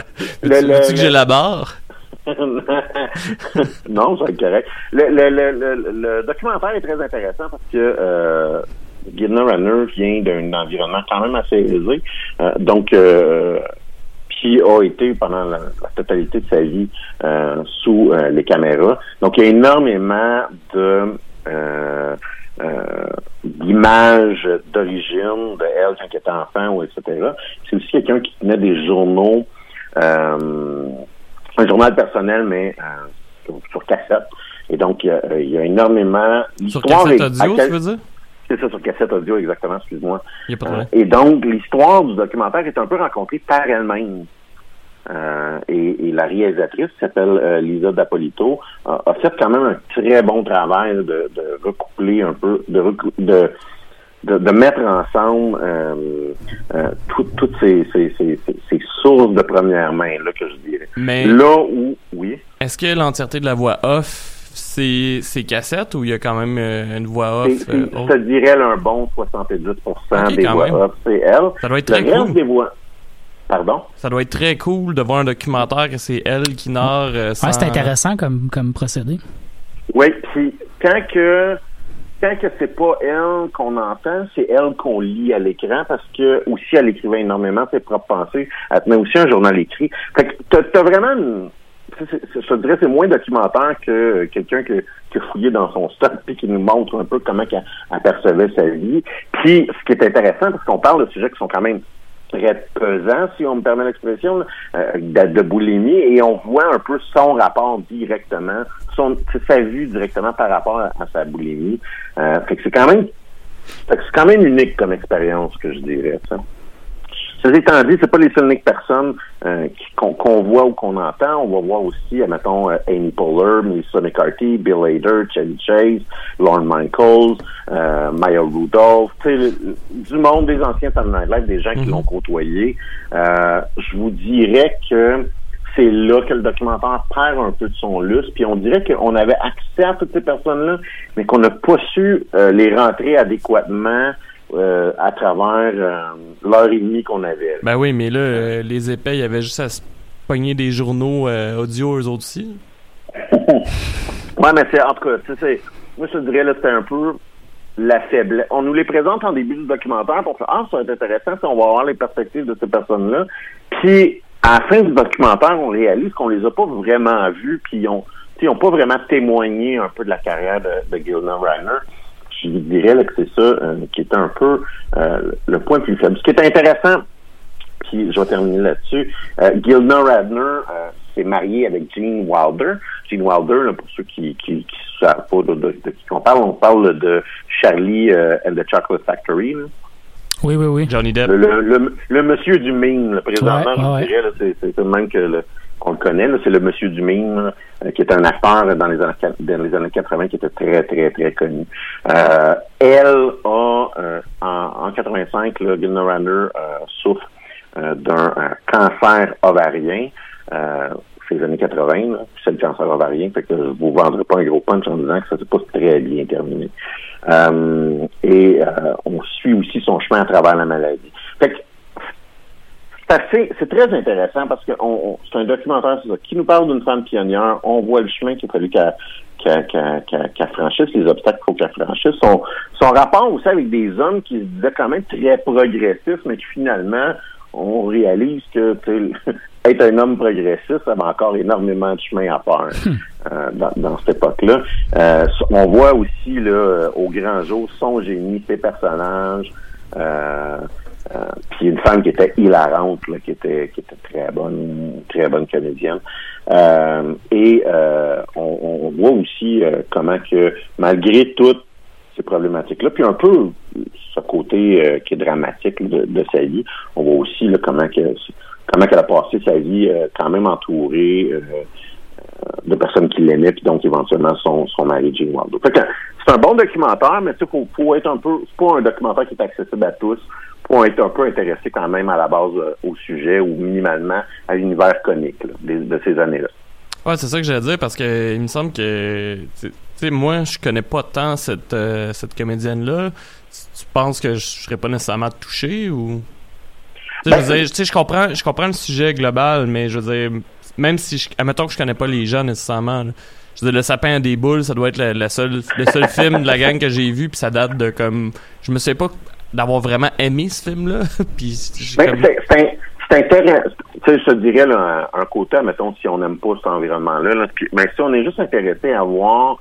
le- le- veux-tu que j'ai le- la barre? <laughs> non, c'est correct. Le, le, le, le, le documentaire est très intéressant parce que euh, Gilna Runner vient d'un environnement quand même assez aisé. Euh, donc, euh, puis a été pendant la, la totalité de sa vie euh, sous euh, les caméras. Donc, il y a énormément de euh, euh, d'origine de elle quand elle était enfant ou etc. C'est aussi quelqu'un qui tenait des journaux euh, un journal personnel, mais euh, sur, cassette. Et donc, il y a, y a énormément... Sur cassette audio, quel- tu veux dire? C'est ça, sur cassette audio, exactement, excuse-moi. Euh, et donc, l'histoire du documentaire est un peu rencontrée par elle-même. Euh, et, et la réalisatrice, qui s'appelle euh, Lisa D'Apolito, a, a fait quand même un très bon travail de, de recoupler un peu, de, de, de, de mettre ensemble euh, tout- toutes ces, ces, ces, ces- ces sources de première main, là, que je dirais. Mais Là où, oui, est-ce que l'entièreté de la voix off, c'est c'est cassette ou il y a quand même une voix off? c'est- je te dirais là, un bon 70 Ok, des quand voix même. off, c'est elle. Ça doit être Le très reste cool. des voix... Pardon? Ça doit être très cool de voir un documentaire que c'est elle qui narre euh, sans... Ouais, c'est intéressant comme, comme procédé. Oui, puis quand que quand que c'est pas elle qu'on entend, c'est elle qu'on lit à l'écran parce que aussi elle écrivait énormément ses propres pensées. Elle tenait aussi un journal écrit. Fait que t'as, t'as vraiment une, c'est- c'est- je te dirais c'est moins documentaire que quelqu'un que- qui a fouillé dans son stock puis qui nous montre un peu comment qu'elle elle percevait sa vie. Puis ce qui est intéressant parce qu'on parle de sujets qui sont quand même très pesants, si on me permet l'expression, euh, de, boulimie, et on voit un peu son rapport directement, son, sa vue directement par rapport à, sa boulimie. Euh, fait que c'est quand même, c'est quand même unique comme expérience que je dirais. Ça. Ceci étant dit, c'est pas les seules personnes euh, qu'on qu'on voit ou qu'on entend. On va voir aussi, admettons, euh, Amy Poehler, Melissa McCarthy, Bill Hader, Chevy Chase, Lorne Michaels, euh, Maya Rudolph, tu sais, le- du monde des anciens Saturday Night Live, des gens qui Mhm. l'ont côtoyé. Euh, je vous dirais que c'est là que le documentaire perd un peu de son lustre. Puis on dirait qu'on avait accès à toutes ces personnes-là, mais qu'on n'a pas su euh, les rentrer adéquatement euh, à travers euh, l'heure et demie qu'on avait. Ben oui, mais là, euh, les épais, il y avait juste à se pogner des journaux audio eux autres aussi. <laughs> Ouais, mais c'est en tout cas, tu sais, moi je te dirais là, c'était un peu la faiblesse. On nous les présente en début du documentaire pour faire Ah, ça va être intéressant, si on va avoir les perspectives de ces personnes-là. Puis à la fin du documentaire, on réalise qu'on les a pas vraiment vus, puis ils ont, ils pas vraiment témoigné un peu de la carrière de, de Reiner. Je dirais là, que c'est ça euh, qui est un peu euh, le point plus faible. Ce qui est intéressant, puis je vais terminer là-dessus. Euh, Gilna Radner euh, s'est mariée avec Gene Wilder. Gene Wilder, là, pour ceux qui qui, qui savent pas de, de- de qui on parle, on parle de Charlie euh, and the Chocolate Factory. là. Oui, oui, oui. Johnny Depp. Le, le, le, le monsieur du mime, là, présentement, Ouais, je ouais. dirais, c'est le même que le, qu'on le connaît, c'est le monsieur du euh, qui est un acteur dans les, années, dans les années 80 qui était très, très, très connu. Euh, elle a, euh, en, en 85, là, Gilna euh, souffre euh, d'un cancer ovarien. C'est les années 80, là, puis c'est le cancer ovarien, fait que je vous vendrai pas un gros punch en disant que ça s'est pas très bien terminé. Et on suit aussi son chemin à travers la maladie. Fait que c'est assez, c'est très intéressant parce que on, on- c'est un documentaire c'est ça, qui nous parle d'une femme pionnière. On voit le chemin qu'il a fallu qu'elle qu'elle- qu'elle franchisse, les obstacles qu'il faut qu'elle franchisse. Son, son rapport aussi avec des hommes qui se disaient quand même très progressistes, mais qui finalement, on réalise que <laughs> être un homme progressiste, ça va encore énormément de chemin à faire euh, dans, dans cette époque-là. Euh, on voit aussi là, au grand jour son génie, ses personnages. Euh, euh, puis une femme qui était hilarante, là, qui était qui était très bonne, très bonne comédienne. Euh, et euh, on, on voit aussi euh, comment que malgré toutes ces problématiques-là, puis un peu ce côté euh, qui est dramatique de, de sa vie, on voit aussi là, comment que comment qu'elle a passé sa vie quand même entourée de personnes qui l'aimaient, puis donc éventuellement son, son mari Gene que c'est un bon documentaire, mais tu sais, faut, faut être un peu, c'est pas un documentaire qui est accessible à tous. Faut être un peu intéressé quand même à la base euh, au sujet ou minimalement à l'univers comique là, de, de ces années-là. Ouais, c'est ça que j'allais dire parce que il me semble que tu sais moi je connais pas tant cette euh, cette comédienne là. Tu, tu penses que je serais pas nécessairement touché ou? Tu sais, je sais, comprends je comprends le sujet global mais je veux dire même si je admettons que je connais pas les gens nécessairement. là, je veux dire, le sapin à des boules, ça doit être le, seul le seul <laughs> film de la gang que j'ai vu puis ça date de comme je me sais pas d'avoir vraiment aimé ce film là <laughs> puis Ben, comme- c'est, intéressant. Tu sais, je te dirais, là, un, côté, mettons, si on n'aime pas cet environnement-là, là, mais si on est juste intéressé à voir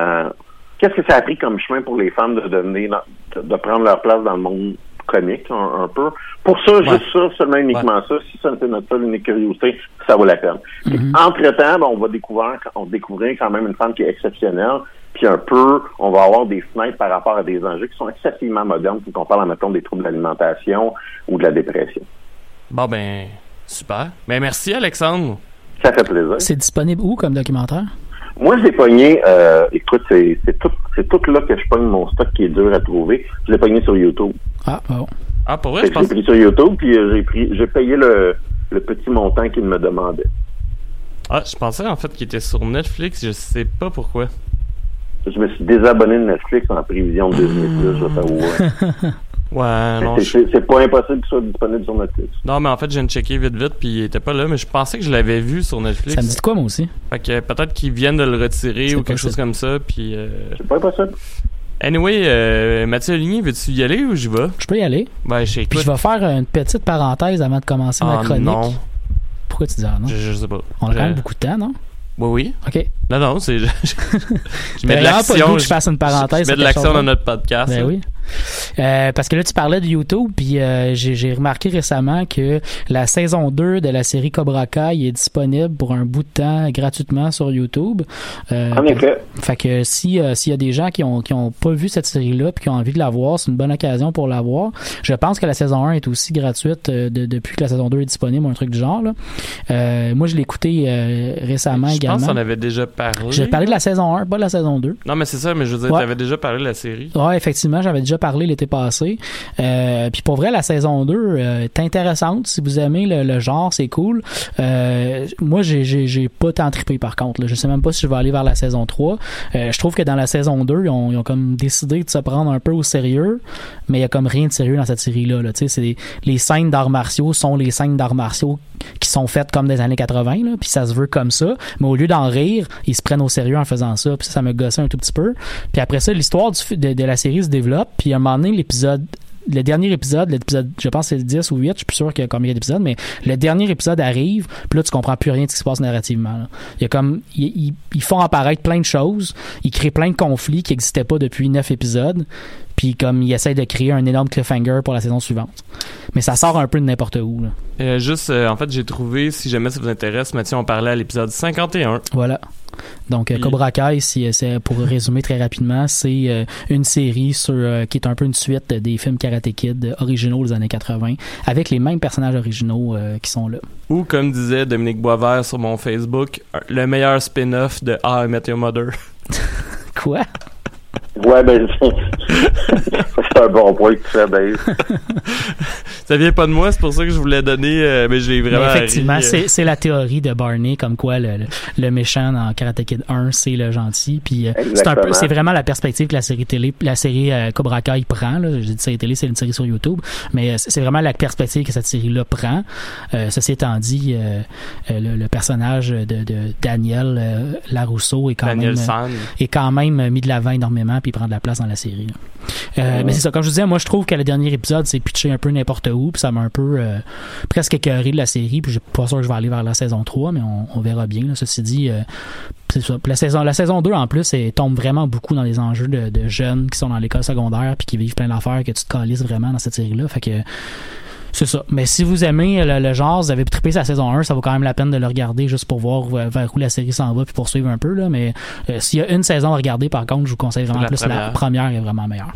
euh, qu'est-ce que ça a pris comme chemin pour les femmes de devenir, de prendre leur place dans le monde? Comique, un, un peu. Pour ça, juste ça, seulement uniquement ça, si ça c'était notre seule unique curiosité, ça vaut la peine. Puis, Entre-temps, ben, on va découvrir, on va découvrir quand même une femme qui est exceptionnelle, puis un peu, on va avoir des fenêtres par rapport à des enjeux qui sont excessivement modernes, quand on parle, mettons, des troubles d'alimentation ou de la dépression. Bon ben super. Ben merci Alexandre. Ça fait plaisir. C'est disponible où comme documentaire? Moi, je l'ai pogné, euh, écoute, c'est, c'est tout, c'est tout là que je pogne mon stock qui est dur à trouver. Je l'ai pogné sur YouTube. Ah, bon. Ah pour vrai, je pense pris sur YouTube, puis euh, j'ai pris, j'ai payé le, le petit montant qu'il me demandait. Ah, je pensais en fait qu'il était sur Netflix, je sais pas pourquoi. Je me suis désabonné de Netflix en prévision de Disney+, je vais t'avouer. <laughs> Ouais, non, C'est, je- c'est, c'est pas impossible qu'il soit disponible sur Netflix. non, mais en fait, je viens de checker vite vite puis il était pas là, mais je pensais que je l'avais vu sur Netflix. Ça me dit de quoi, moi aussi? Fait que peut-être qu'ils viennent de le retirer C'est ou quelque possible. chose comme ça puis euh... C'est pas impossible. Anyway, euh, Mathieu Ligny, veux-tu y aller ou j'y vais? Je peux y aller. Ben, je Puis je vais faire une petite parenthèse avant de commencer ma Ah chronique. non, Pourquoi tu dis ah non? je, je sais pas. On a Je- quand même beaucoup de temps, non? Oui, oui. OK. Non, non, c'est. je, <laughs> je mets de vraiment pas le l'action. goût que je fasse une parenthèse Je, mets de l'action dans notre podcast. Ben oui. Euh, parce que là, tu parlais de YouTube, puis euh, j'ai remarqué récemment que la saison 2 de la série Cobra Kai est disponible pour un bout de temps gratuitement sur YouTube. Euh, En effet. Fait que si euh, s'il y a des gens qui ont qui ont pas vu cette série-là puis qui ont envie de la voir, c'est une bonne occasion pour la voir. Je pense que la saison 1 est aussi gratuite euh, de- depuis que la saison 2 est disponible, ou un truc du genre. Là. Euh, moi, je l'ai écouté euh, récemment Je pense également. qu'on avait déjà parlé. J'ai parlé de la saison 1, pas de la saison 2. Non, mais c'est ça, mais je veux dire, Ouais. t'avais déjà parlé de la série. Ouais, effectivement, j'avais déjà parlé l'été passé. Euh, puis pour vrai, la saison 2 euh, est intéressante. Si vous aimez le, genre, c'est cool. Euh, moi, j'ai, pas tant trippé par contre. Là. Je sais même pas si je vais aller vers la saison 3. Euh, je trouve que dans la saison 2, ils ont, ils ont comme décidé de se prendre un peu au sérieux, mais il y a comme rien de sérieux dans cette série-là. Là. Des- les scènes d'arts martiaux sont les scènes d'arts martiaux qui sont faites comme des années 80, là, puis ça se veut comme ça. Mais au lieu d'en rire, ils se prennent au sérieux en faisant ça, puis ça, ça me gossait un tout petit peu. Puis après ça, l'histoire de, de la série se développe, à un moment donné, l'épisode le dernier épisode, l'épisode, je pense que c'est le 10 ou 8, je suis plus sûr qu'il y a combien d'épisodes, mais le dernier épisode arrive, puis là, tu comprends plus rien de ce qui se passe narrativement. là. Il y a comme, ils, font apparaître plein de choses, ils créent plein de conflits qui n'existaient pas depuis neuf épisodes, puis comme ils essayent de créer un énorme cliffhanger pour la saison suivante. Mais ça sort un peu de n'importe où. Là. Euh, juste, euh, en fait, j'ai trouvé, si jamais ça vous intéresse, Mathieu, on parlait à l'épisode 51. Voilà. Donc, euh, Il- Cobra Kai, si, c'est, pour résumer très rapidement, c'est euh, une série sur, euh, qui est un peu une suite des films Karate Kid euh, originaux des années 80, avec les mêmes personnages originaux euh, qui sont là. Ou, comme disait Dominique Boisvert sur mon Facebook, le meilleur spin-off de How I Met Your Mother. Quoi? <laughs> Ouais, ben, <laughs> c'est un bon point que tu fais, Dave. ça vient pas de moi, c'est pour ça que je voulais donner, euh, mais j'ai vraiment. Mais effectivement, euh. c'est, c'est la théorie de Barney, comme quoi le, le, le méchant dans Karate Kid 1, c'est le gentil. Puis euh, c'est, un Exactement. peu, c'est vraiment la perspective que la série télé, la série euh, Cobra Kai prend. Là. J'ai dit série télé, c'est une série sur YouTube, mais euh, c'est vraiment la perspective que cette série-là prend. Euh, ceci étant dit, le, le personnage de, de Daniel euh, Larousseau est quand Daniel même... euh, est quand même mis de l'avant énormément puis il prend de la place dans la série. Euh, Mais c'est ça, comme je vous disais, moi je trouve que le dernier épisode c'est pitché un peu n'importe où puis ça m'a un peu euh, presque écœuré de la série puis je suis pas sûr que je vais aller vers la saison 3 mais on, on verra bien. Là. Ceci dit, euh, c'est ça. La saison, la saison 2 en plus elle tombe vraiment beaucoup dans les enjeux de, de jeunes qui sont dans l'école secondaire puis qui vivent plein d'affaires que tu te calisses vraiment dans cette série-là. Fait que c'est ça. Mais si vous aimez le, le genre, vous avez trippé sa saison 1, ça vaut quand même la peine de le regarder juste pour voir où- vers où la série s'en va puis poursuivre un peu. Là. Mais euh, s'il y a une saison à regarder, par contre, je vous conseille vraiment La plus la première est vraiment meilleure.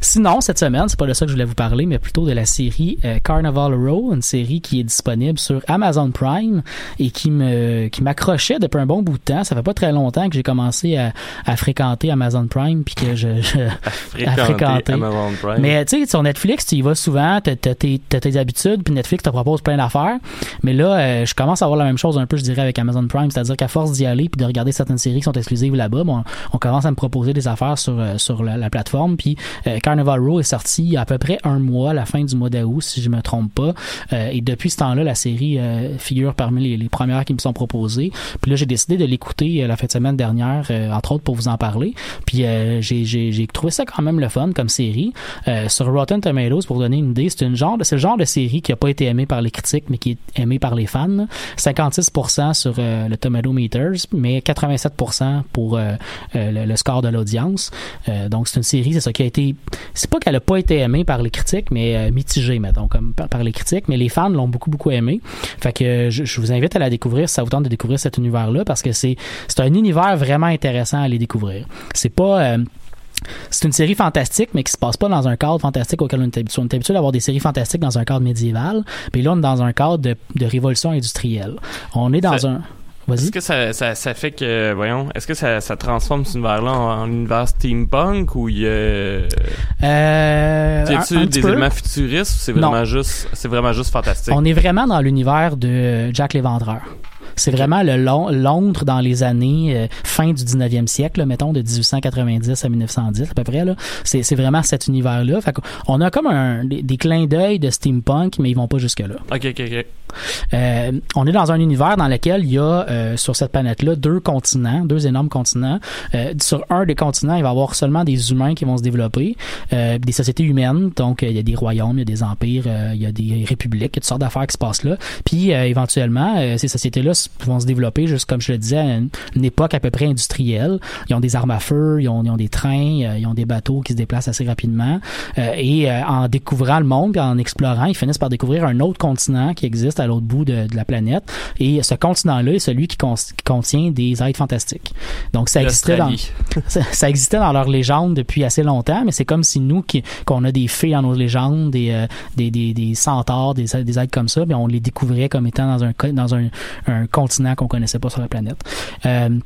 Sinon, cette semaine, c'est pas de ça que je voulais vous parler, mais plutôt de la série euh, Carnival Row, une série qui est disponible sur Amazon Prime et qui me qui m'accrochait depuis un bon bout de temps. Ça fait pas très longtemps que j'ai commencé à, à fréquenter Amazon Prime puis que je, je à fréquenter Amazon Prime. Mais tu sais, sur Netflix, tu y vas souvent, t'as as tes, tes habitudes, puis Netflix te propose plein d'affaires. Mais là, euh, je commence à avoir la même chose un peu, je dirais, avec Amazon Prime, c'est-à-dire qu'à force d'y aller puis de regarder certaines séries qui sont exclusives là-bas, bon, on commence à me proposer des affaires sur euh, sur la, la plateforme. Puis Carnival Row est sorti il y a à peu près un mois, à la fin du mois d'août, si je me trompe pas. Euh, et depuis ce temps-là, la série euh, figure parmi les, premières qui me sont proposées. Puis là, j'ai décidé de l'écouter euh, la fin de semaine dernière, entre autres pour vous en parler. Puis j'ai, trouvé ça quand même le fun comme série. sur Rotten Tomatoes, pour donner une idée, c'est une genre c'est le genre de série qui a pas été aimé par les critiques, mais qui est aimé par les fans. 56% sur le Tomato Meters, mais 87% pour le, le, score de l'audience. donc c'est une série, c'est ça qui a été. C'est pas qu'elle a pas été aimée par les critiques, mais euh, mitigée, mettons, comme par, les critiques. Mais les fans l'ont beaucoup, beaucoup aimé. Fait que je, je, vous invite à la découvrir si ça vous tente de découvrir cet univers-là, parce que c'est c'est un univers vraiment intéressant à aller découvrir. C'est pas euh, c'est une série fantastique, mais qui se passe pas dans un cadre fantastique auquel on est habitué. On est habitué d'avoir des séries fantastiques dans un cadre médiéval, puis là, on est dans un cadre de, de révolution industrielle. On est dans un... Est-ce que ça, ça, ça, fait que, voyons, est-ce que ça, ça transforme cet univers-là en, en, univers steampunk ou il y a. Euh, y a-tu des éléments futuristes ou c'est vraiment juste, c'est vraiment juste fantastique? On est vraiment dans l'univers de Jack l'Éventreur. C'est vraiment le Londres dans les années euh, fin du 19e siècle, mettons de 1890 à 1910 à peu près. Là. C'est, c'est vraiment cet univers-là. Fait on a comme un, des, des clins d'œil de steampunk, mais ils vont pas jusque-là. OK, OK, OK. Euh, on est dans un univers dans lequel il y a euh, sur cette planète-là deux continents, deux énormes continents. Euh, sur un des continents, il va y avoir seulement des humains qui vont se développer, euh, des sociétés humaines. Donc, il y a des royaumes, il y a des empires, il y a des républiques, il y a toutes sortes d'affaires qui se passent là. Puis, éventuellement, ces sociétés-là vont se développer, juste comme je le disais, à une, une, époque à peu près industrielle. Ils ont des armes à feu, ils ont, ils ont des trains, ils ont des bateaux qui se déplacent assez rapidement. et en découvrant le monde, puis en explorant, ils finissent par découvrir un autre continent qui existe à l'autre bout de, de, la planète. Et ce continent-là est celui qui, qui, contient des êtres fantastiques. Donc ça existait dans <laughs> ça, ça, existait dans leur légende depuis assez longtemps, mais c'est comme si nous qu'on a des fées dans nos légendes, des euh, des, des, des centaures, des, des êtres comme ça, mais on les découvrait comme étant dans un dans un, un continent qu'on connaissait pas sur la planète. Euh,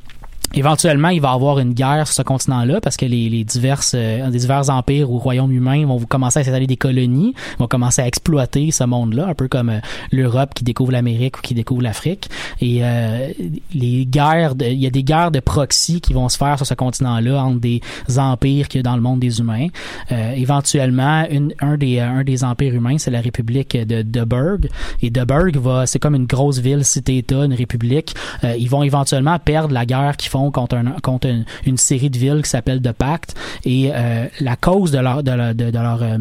Éventuellement, il va y avoir une guerre sur ce continent-là parce que les, les diverses, euh, divers empires ou royaumes humains vont commencer à s'installer des colonies, vont commencer à exploiter ce monde-là, un peu comme euh, l'Europe qui découvre l'Amérique ou qui découvre l'Afrique. Et euh, les guerres, de, il y a des guerres de proxy qui vont se faire sur ce continent-là entre des empires qu'il y a dans le monde des humains. Euh, éventuellement, une, un des un des empires humains, c'est la République de Deburg. Et Deburg c'est comme une grosse ville, cité-État, une république. Euh, ils vont éventuellement perdre la guerre qu'ils font contre, un, contre une, série de villes qui s'appelle The Pact. Et euh, la cause de leur de, leur, euh,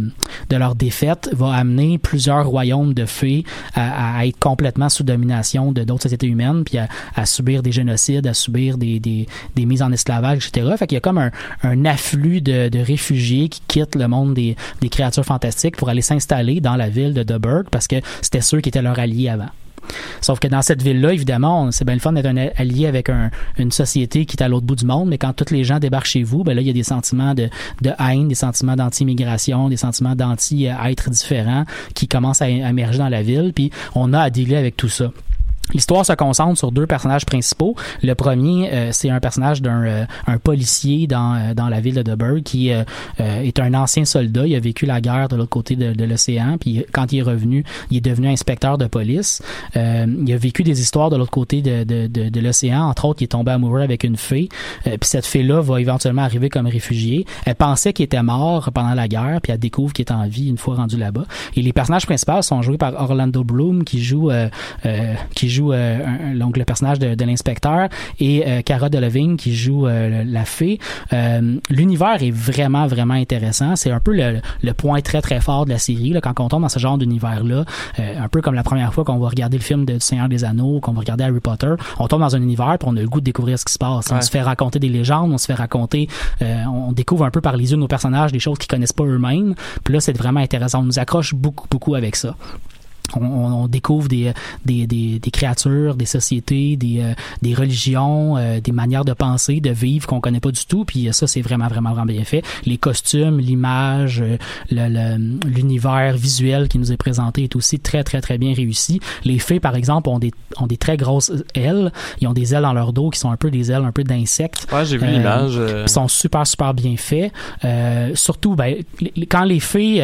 de leur défaite va amener plusieurs royaumes de fées à, être complètement sous domination de d'autres sociétés humaines puis à, subir des génocides à subir des, des, mises en esclavage etc fait qu'il y a comme un, afflux de, réfugiés qui quittent le monde des, des créatures fantastiques pour aller s'installer dans la ville de Duburg parce que c'était ceux qui étaient leurs alliés avant Sauf que dans cette ville-là, évidemment, c'est bien le fun d'être un allié avec un, une société qui est à l'autre bout du monde, mais quand tous les gens débarquent chez vous, ben là, il y a des sentiments de, haine, des sentiments d'anti-immigration, des sentiments d'anti-être différent qui commencent à émerger dans la ville, puis on a à dealer avec tout ça. L'histoire se concentre sur deux personnages principaux. Le premier, euh, c'est un personnage d'un euh, un policier dans, euh, dans la ville de Duburg qui euh, euh, est un ancien soldat. Il a vécu la guerre de l'autre côté de, de l'océan. Puis quand il est revenu, il est devenu inspecteur de police. il a vécu des histoires de l'autre côté de, de, de, de l'océan. Entre autres, il est tombé amoureux avec une fée. puis cette fée-là va éventuellement arriver comme réfugiée. Elle pensait qu'il était mort pendant la guerre, puis elle découvre qu'il est en vie une fois rendu là-bas. Et les personnages principaux sont joués par Orlando Bloom qui joue qui joue joue euh, donc le personnage de, de l'inspecteur et euh, Cara Delevingne qui joue euh, la fée. L'univers est vraiment vraiment intéressant. C'est un peu le, le, point très très fort de la série là, quand on tombe dans ce genre d'univers là, un peu comme la première fois qu'on va regarder le film de Seigneur des Anneaux, qu'on va regarder Harry Potter, on tombe dans un univers puis on a le goût de découvrir ce qui se passe. Ouais. On se fait raconter des légendes, on se fait raconter, on découvre un peu par les yeux de nos personnages des choses qu'ils connaissent pas eux-mêmes. Puis là, c'est vraiment intéressant. On nous accroche beaucoup beaucoup avec ça. On, on découvre des, des, des, des, créatures, des sociétés, des, euh, des religions, euh, des manières de penser, de vivre qu'on connaît pas du tout. Puis ça, c'est vraiment, vraiment, vraiment bien fait. Les costumes, l'image, l'univers visuel qui nous est présenté est aussi très, très, très bien réussi. Les fées, par exemple, ont des, ont des très grosses ailes. Ils ont des ailes dans leur dos qui sont un peu des ailes un peu d'insectes. Ouais, j'ai vu l'image. Ils sont super, super bien faits. surtout, ben, quand les fées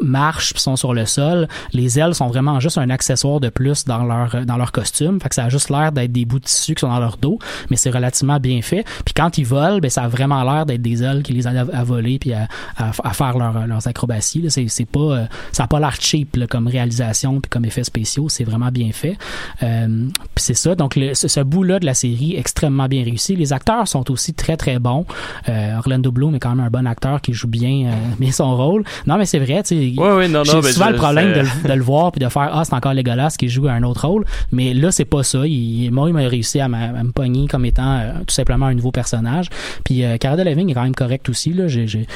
marchent sont sur le sol, les ailes sont vraiment juste un accessoire de plus dans leur dans leur costume. Fait que ça a juste l'air d'être des bouts de tissu qui sont dans leur dos, mais c'est relativement bien fait. Puis quand ils volent, ben ça a vraiment l'air d'être des ailes qui les aident à, voler puis à, à, faire leur, leurs acrobaties. C'est c'est pas euh, ça a pas l'air cheap comme réalisation puis comme effets spéciaux. C'est vraiment bien fait. Euh, puis c'est ça. Donc le, ce, bout-là de la série extrêmement bien réussi. Les acteurs sont aussi très très bons. Euh, Orlando Bloom est quand même un bon acteur qui joue bien <laughs> bien son rôle. Non mais c'est vrai. Tu sais, ouais, non, non, souvent le problème de, de, le voir <laughs> de faire ah c'est encore Legolas qui joue un autre rôle. Mais là c'est pas ça. Il, moi il m'a réussi à, me pogner comme étant euh, tout simplement un nouveau personnage. Puis euh, Cara Delevingne est quand même correct aussi là. J'ai,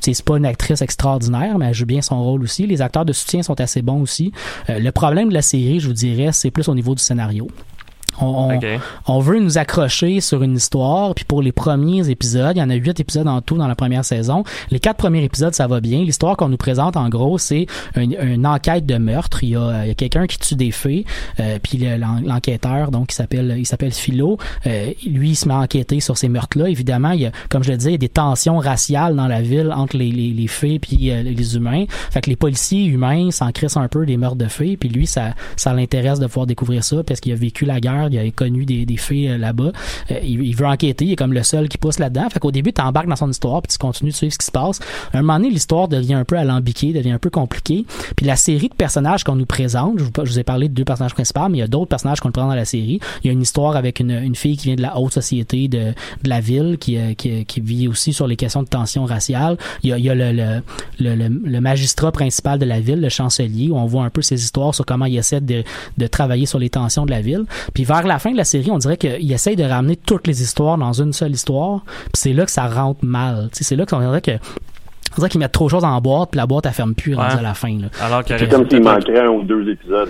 c'est pas une actrice extraordinaire mais elle joue bien son rôle aussi. Les acteurs de soutien sont assez bons aussi. Euh, le problème de la série je vous dirais c'est plus au niveau du scénario on, on, veut nous accrocher sur une histoire, puis pour les premiers épisodes, il y en a huit épisodes en tout dans la première saison. Les quatre premiers épisodes, ça va bien. L'histoire qu'on nous présente, en gros, c'est une, enquête de meurtre. Il y a, a quelqu'un qui tue des fées, euh, puis l'enquêteur, donc il s'appelle il s'appelle Philo, euh, lui il se met à enquêter sur ces meurtres-là. Évidemment, il y a, comme je le disais, il y a des tensions raciales dans la ville entre les, les, les fées puis euh, les humains. Fait que les policiers humains s'en crissent un peu des meurtres de fées, puis lui ça ça l'intéresse de pouvoir découvrir ça parce qu'il a vécu la guerre il a connu des, des filles euh, là-bas. Euh, il, veut enquêter, il est comme le seul qui pousse là-dedans. Fait qu'au début, tu embarques dans son histoire, puis tu continues de suivre ce qui se passe. À un moment donné, l'histoire devient un peu alambiquée, devient un peu compliquée. Puis la série de personnages qu'on nous présente, je vous, ai parlé de deux personnages principaux, mais il y a d'autres personnages qu'on présente dans la série. Il y a une histoire avec une, une fille qui vient de la haute société de, de la ville, qui, euh, qui, vit aussi sur les questions de tension raciale. Il y a, il y a le, le, le, le, magistrat principal de la ville, le chancelier, où on voit un peu ses histoires sur comment il essaie de, de travailler sur les tensions de la ville. Puis vers la fin de la série, on dirait qu'il essaye de ramener toutes les histoires dans une seule histoire. Puis c'est là que ça rentre mal. C'est là qu'on dirait que on dirait qu'ils mettent trop de choses en boîte, puis la boîte, elle ferme plus à la fin. Là. Alors C'est comme s'il manquerait un ou deux épisodes.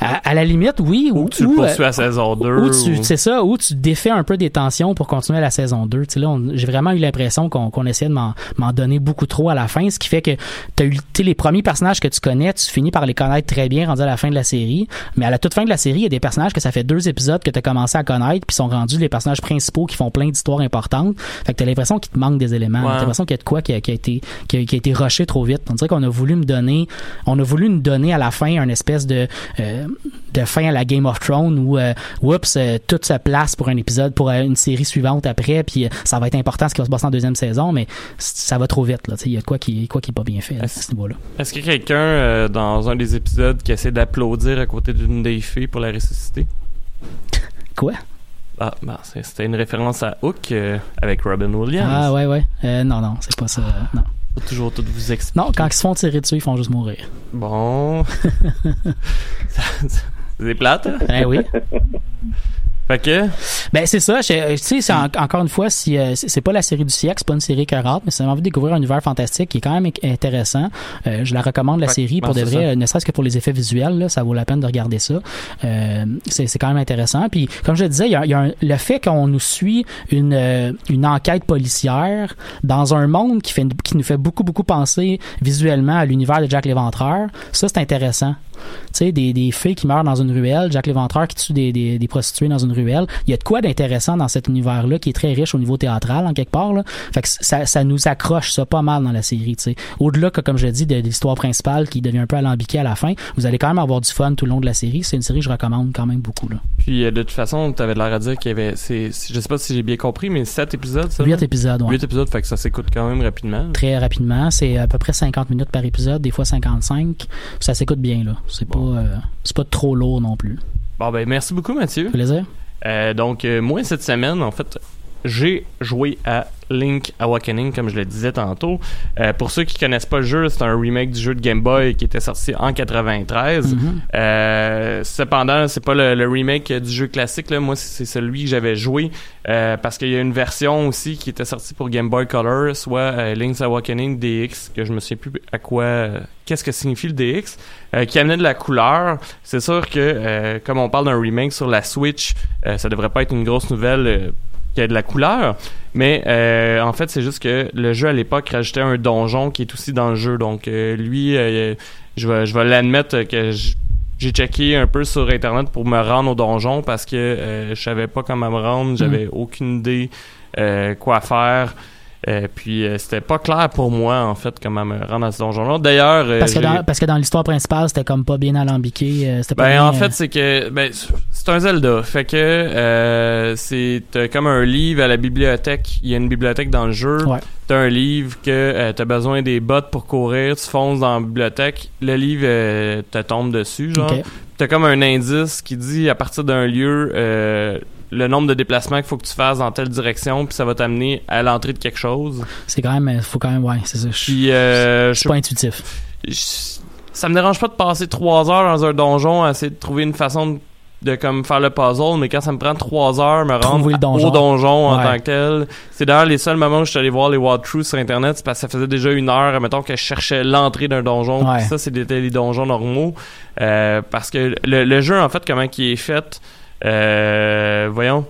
À, la limite, oui. Ou, tu ou, poursuis à saison 2. Ou, c'est ça, ou tu défais un peu des tensions pour continuer à la saison 2. Tu sais, là, j'ai vraiment eu l'impression qu'on qu'on essayait de m'en donner beaucoup trop à la fin, ce qui fait que tu as eu les premiers personnages que tu connais, tu finis par les connaître très bien rendus à la fin de la série. Mais à la toute fin de la série, il y a des personnages que ça fait deux épisodes que tu as commencé à connaître, puis sont rendus les personnages principaux qui font plein d'histoires importantes. Fait que tu as l'impression qu'il te manque des éléments. Tu l'impression qu'il y a de quoi qui a, qui a été qui a, qui a été rushé trop vite. On dirait qu'on a voulu me donner, on a voulu nous donner à la fin un espèce de euh, de fin à la Game of Thrones où, euh, oups, euh, tout se place pour un épisode, pour une série suivante après, puis ça va être important ce qui va se passer en deuxième saison, mais ça va trop vite. Là, il y a quoi qui, quoi qui est pas bien fait à ce niveau-là. Est-ce qu'il y a quelqu'un dans un des épisodes qui essaie d'applaudir à côté d'une des filles pour la ressusciter? Quoi? Ah, ben, c'était une référence à Hook avec Robin Williams. Ah, ouais, ouais. non, non, c'est pas ça. non. Faut toujours tout vous expliquer. Non, quand ils se font tirer dessus, ils font juste mourir. Bon. <laughs> <laughs> c'est plate, hein? Eh oui. Fait que? Ben c'est ça, tu sais encore une fois si euh, c'est pas la série du siècle, c'est pas une série rate, mais c'est envie de découvrir un univers fantastique qui est quand même intéressant. Euh, je la recommande la série pour de vrai, ne serait-ce que pour les effets visuels là, ça vaut la peine de regarder ça. Euh, c'est quand même intéressant. Puis comme je disais, il y a, y a le fait qu'on nous suit une euh, une enquête policière dans un monde qui fait qui nous fait beaucoup beaucoup penser visuellement à l'univers de Jack l'Éventreur, ça c'est intéressant tu sais, des, des filles qui meurent dans une ruelle, Jack l'Éventreur qui tue des, des, prostituées dans une ruelle. Il y a de quoi d'intéressant dans cet univers-là qui est très riche au niveau théâtral, en quelque part. Là. Fait que ça, ça nous accroche ça pas mal dans la série. tu sais. Au-delà, comme je dis, de, l'histoire principale qui devient un peu alambiquée à la fin, vous allez quand même avoir du fun tout le long de la série. C'est une série que je recommande quand même beaucoup. Là. Puis euh, de toute façon, tu avais l'air à dire qu'il y avait, c'est, je sais pas si j'ai bien compris, mais 7 épisodes, ça? 8 épisodes, ouais. 8 épisodes, fait que ça s'écoute quand même rapidement. Très rapidement. C'est à peu près 50 minutes par épisode, des fois 55. Ça s'écoute bien, là. C'est pas... Euh, c'est pas trop lourd non plus. Bon, ben, merci beaucoup, Mathieu. Plaisir. Euh, donc, euh, moi, cette semaine, en fait, j'ai joué à Link Awakening, comme je le disais tantôt. Euh, pour ceux qui connaissent pas le jeu, c'est un remake du jeu de Game Boy qui était sorti en 93. Mhm. Euh, cependant, c'est pas le, le remake du jeu classique. Là. Moi, c'est celui que j'avais joué euh, parce qu'il y a une version aussi qui était sortie pour Game Boy Color, soit euh, Link's Awakening DX, que je me sais plus à quoi, qu'est-ce que signifie le DX, euh, qui amenait de la couleur. C'est sûr que, euh, comme on parle d'un remake sur la Switch, euh, ça devrait pas être une grosse nouvelle qu'il y ait de la couleur. Mais euh, en fait, c'est juste que le jeu à l'époque rajoutait un donjon qui est aussi dans le jeu. Donc euh, lui, euh, je vais, je vais l'admettre que j'ai checké un peu sur internet pour me rendre au donjon parce que je savais pas comment me rendre, j'avais aucune idée quoi faire. Euh, puis euh, c'était pas clair pour moi en fait comment me rendre à ce donjon-là. D'ailleurs, euh, Parce que, dans, parce que dans l'histoire principale, c'était comme pas bien alambiqué. c'était pas ben bien, en fait c'est que ben c'est un Zelda, fait que c'est comme un livre à la bibliothèque. Il y a une bibliothèque dans le jeu. Ouais. T'as un livre que t'as besoin des bottes pour courir. Tu fonces dans la bibliothèque. Le livre te tombe dessus, genre. T'as comme un indice qui dit à partir d'un lieu le nombre de déplacements qu'il faut que tu fasses dans telle direction, puis ça va t'amener à l'entrée de quelque chose. C'est quand même, euh, faut quand même, ouais, c'est ça. Je Puis euh, pas intuitif. je- ça me dérange pas de passer trois heures dans un donjon à essayer de trouver une façon de, de comme faire le puzzle, mais quand ça me prend trois heures me rendre Trouver le donjon. au donjon en Ouais. tant que tel, c'est d'ailleurs les seuls moments où je suis allé voir les walkthroughs sur internet, c'est parce que ça faisait déjà une heure, mettons que je cherchais l'entrée d'un donjon. Ouais. Ça, c'était les donjons normaux. Euh, parce que le, le jeu, en fait, comment il est fait, euh, voyons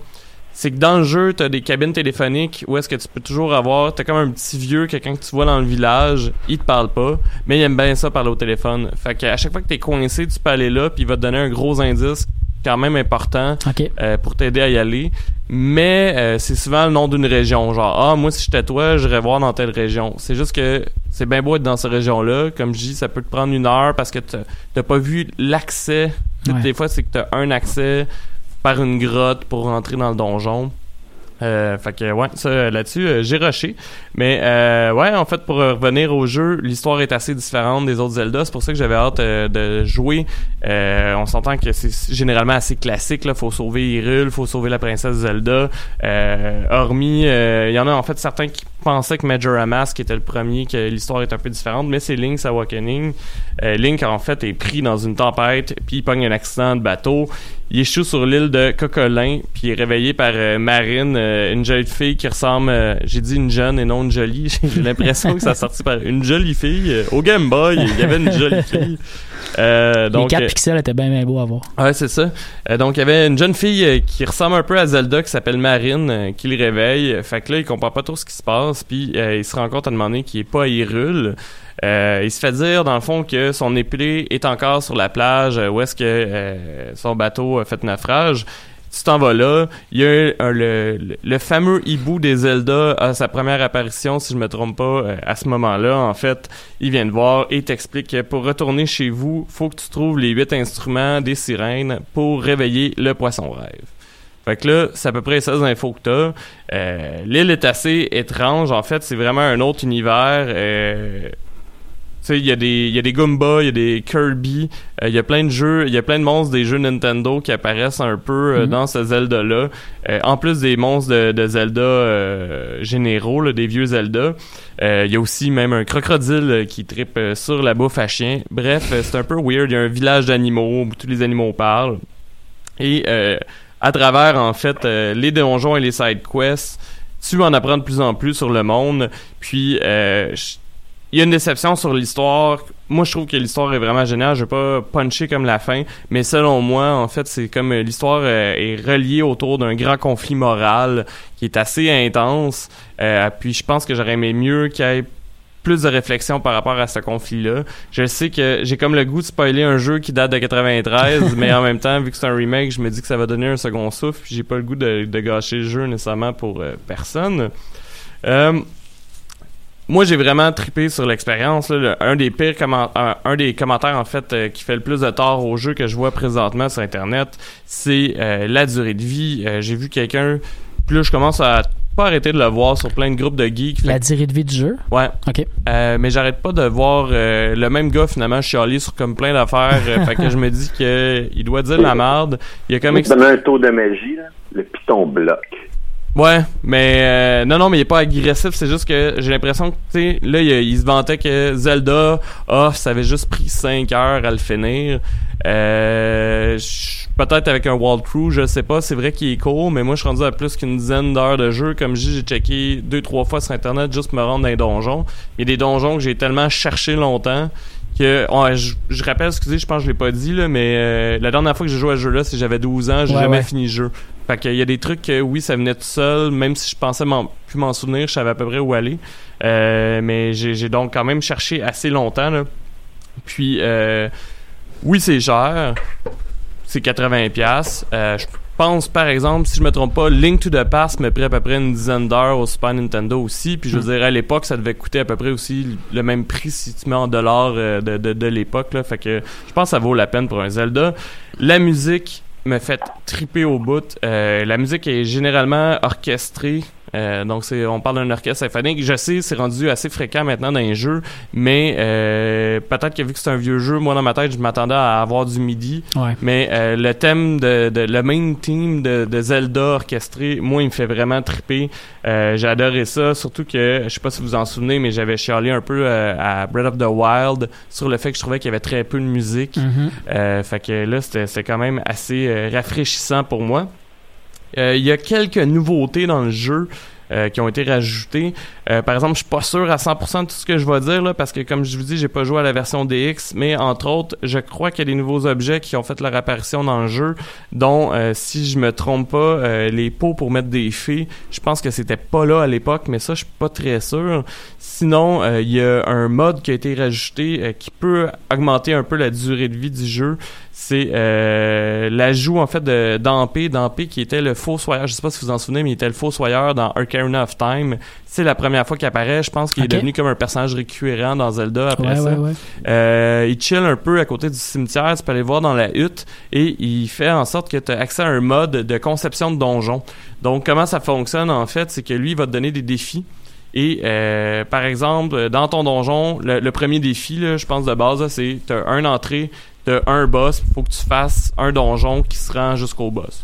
c'est que dans le jeu, t'as des cabines téléphoniques où est-ce que tu peux toujours avoir, t'as comme un petit vieux, quelqu'un que tu vois dans le village, il te parle pas, mais il aime bien ça parler au téléphone. Fait qu'à chaque fois que t'es coincé, tu peux aller là, puis il va te donner un gros indice quand même important euh, pour t'aider à y aller. Mais euh, c'est souvent le nom d'une région, genre ah moi si j'étais toi, j'irais voir dans telle région. C'est juste que c'est bien beau être dans cette région-là, comme je dis, ça peut te prendre une heure parce que t'as pas vu l'accès. Toutes Ouais. les fois, c'est que t'as un accès par une grotte pour rentrer dans le donjon. Euh, fait que ouais, ça là-dessus, euh, j'ai rushé. Mais euh, ouais, en fait, pour revenir au jeu, l'histoire est assez différente des autres Zelda. C'est pour ça que j'avais hâte euh, de jouer. On s'entend que c'est généralement assez classique. Là, faut sauver Hyrule, faut sauver la princesse Zelda. Hormis, il y en a en fait certains qui pensaient que Majora Mask était le premier, que l'histoire est un peu différente, mais c'est Link's Awakening. Euh, Link en fait est pris dans une tempête, puis il pogne un accident de bateau. Il échoue sur l'île de Cocolin, puis il est réveillé par euh, Marine, euh, une jolie fille qui ressemble, euh, j'ai dit une jeune et non une jolie. <laughs> J'ai l'impression que ça a sorti par une jolie fille. Au Game Boy, il y avait une jolie <laughs> fille. Euh, donc, les 4 euh, pixels étaient bien, bien beaux à voir. Ouais, c'est ça. Euh, donc, il y avait une jeune fille qui ressemble un peu à Zelda qui s'appelle Marine, euh, qui le réveille. Fait que là, il comprend pas trop ce qui se passe, puis euh, il se rend compte à demander qu'il est pas Hyrule. Euh, il se fait dire, dans le fond, que son épée est encore sur la plage euh, où est-ce que euh, son bateau a fait naufrage. Tu t'en vas là. Il y a le, fameux hibou des Zelda à sa première apparition, si je me trompe pas, à ce moment-là. En fait, il vient te voir et t'explique que pour retourner chez vous, faut que tu trouves les huit instruments des sirènes pour réveiller le poisson rêve. Fait que là, c'est à peu près 16 infos que t'as. Euh, L'île est assez étrange. En fait, c'est vraiment un autre univers. Euh, tu sais, il y a des y a des Goombas, il y a des Kirby, euh, il y a plein de jeux, il y a plein de monstres des jeux Nintendo qui apparaissent un peu euh, Mhm. dans ce Zelda là. en plus des monstres de, de Zelda généraux, là, des vieux Zelda, il y a aussi même un crocodile qui tripe sur la bouffe à chien. Bref, c'est un peu weird, il y a un village d'animaux où tous les animaux parlent. Et euh, à travers en fait euh, les donjons et les side quests, tu en apprends de plus en plus sur le monde. Puis euh, il y a une déception sur l'histoire. Moi, je trouve que l'histoire est vraiment géniale. Je vais pas puncher comme la fin, mais selon moi, en fait, c'est comme euh, l'histoire est reliée autour d'un grand conflit moral qui est assez intense. Puis je pense que j'aurais aimé mieux qu'il plus de réflexion par rapport à ce conflit-là. Je sais que j'ai comme le goût de spoiler un jeu qui date de 93, <laughs> mais en même temps, vu que c'est un remake, je me dis que ça va donner un second souffle, puis j'ai pas le goût de, de gâcher le jeu nécessairement pour euh, personne. Euh, moi, j'ai vraiment trippé sur l'expérience. Un des pires comment- un, un des commentaires en fait euh, qui fait le plus de tort au jeu que je vois présentement sur Internet, c'est euh, la durée de vie. J'ai vu quelqu'un, là, je commence à pas arrêter de le voir sur plein de groupes de geeks. Fait La durée de vie du jeu? Ouais. OK. Euh, mais j'arrête pas de voir euh, le même gars finalement chialer sur comme plein d'affaires. euh, fait que je me dis que il doit dire de la merde. Il y a comme ex- donner un tour de magie, là. le piton bloc. Ouais, mais euh, non, non, mais il est pas agressif. C'est juste que j'ai l'impression que, tu sais, là, il, il se vantait que Zelda, ah, ça avait juste pris 5 heures à le finir. Euh, Peut-être avec un walkthrough, je sais pas. C'est vrai qu'il est court, mais moi, je suis rendu à plus qu'une dizaine d'heures de jeu. Comme je dis, j'ai checké deux, trois fois sur Internet juste pour me rendre dans les donjons. Il y a des donjons que j'ai tellement cherché longtemps que ouais, je, je rappelle, excusez, je pense que je l'ai pas dit là, mais euh, la dernière fois que j'ai joué à ce jeu-là, c'est que j'avais 12 ans, j'ai Ouais, jamais ouais. fini le jeu. Fait qu'il y a des trucs que oui, ça venait tout seul, même si je pensais m'en, plus m'en souvenir, je savais à peu près où aller. Euh, mais j'ai, donc quand même cherché assez longtemps là. Puis euh, oui, c'est cher. C'est 80 pièces. je pense par exemple, si je me trompe pas, Link to the Past me pris à peu près une dizaine d'heures au Super Nintendo aussi. Puis je veux dire à l'époque, ça devait coûter à peu près aussi le même prix si tu mets en dollars euh, de, de, de l'époque là. Fait que je pense que ça vaut la peine pour un Zelda. La musique me fait triper au bout. Euh, la musique est généralement orchestrée. Euh, donc c'est on parle d'un orchestre symphonique. Je sais, c'est rendu assez fréquent maintenant dans les jeux, mais euh, peut-être que vu que c'est un vieux jeu, moi dans ma tête, je m'attendais à avoir du midi. Ouais. Mais euh, le thème de, de- le main theme de, de Zelda orchestré, moi il me fait vraiment triper. J'ai adoré ça, surtout que je sais pas si vous vous en souvenez, mais j'avais chialé un peu à Breath of the Wild sur le fait que je trouvais qu'il y avait très peu de musique. Mhm. Euh, fait que là, c'était quand même assez rafraîchissant pour moi. Euh, Il y a quelques nouveautés dans le jeu euh, qui ont été rajoutées. Euh, par exemple, je suis pas sûr à 100% de tout ce que je vais dire là, parce que comme je vous dis, j'ai pas joué à la version DX, mais entre autres, je crois qu'il y a des nouveaux objets qui ont fait leur apparition dans le jeu, dont si je me trompe pas, les pots pour mettre des fées. Je pense que c'était pas là à l'époque, mais ça, je suis pas très sûr. Sinon, euh, il y a un mode qui a été rajouté euh, qui peut augmenter un peu la durée de vie du jeu. C'est euh, l'ajout en fait de d'Ampé, d'Ampé qui était le fossoyeur. Je sais pas si vous vous en souvenez, mais il était le fossoyeur dans Ocarina of Time. C'est la première fois qu'il apparaît. Je pense qu'il est devenu comme un personnage récurrent dans Zelda après Ouais, ça. ouais, ouais. Il chill un peu à côté du cimetière, tu peux aller voir dans la hutte et il fait en sorte que tu as accès à un mode de conception de donjon. Donc comment ça fonctionne en fait, c'est que lui il va te donner des défis. Et euh, par exemple, dans ton donjon, le, le premier défi, là, je pense de base, c'est t'as un entrée, t'as un boss, faut que tu fasses un donjon qui se rend jusqu'au boss.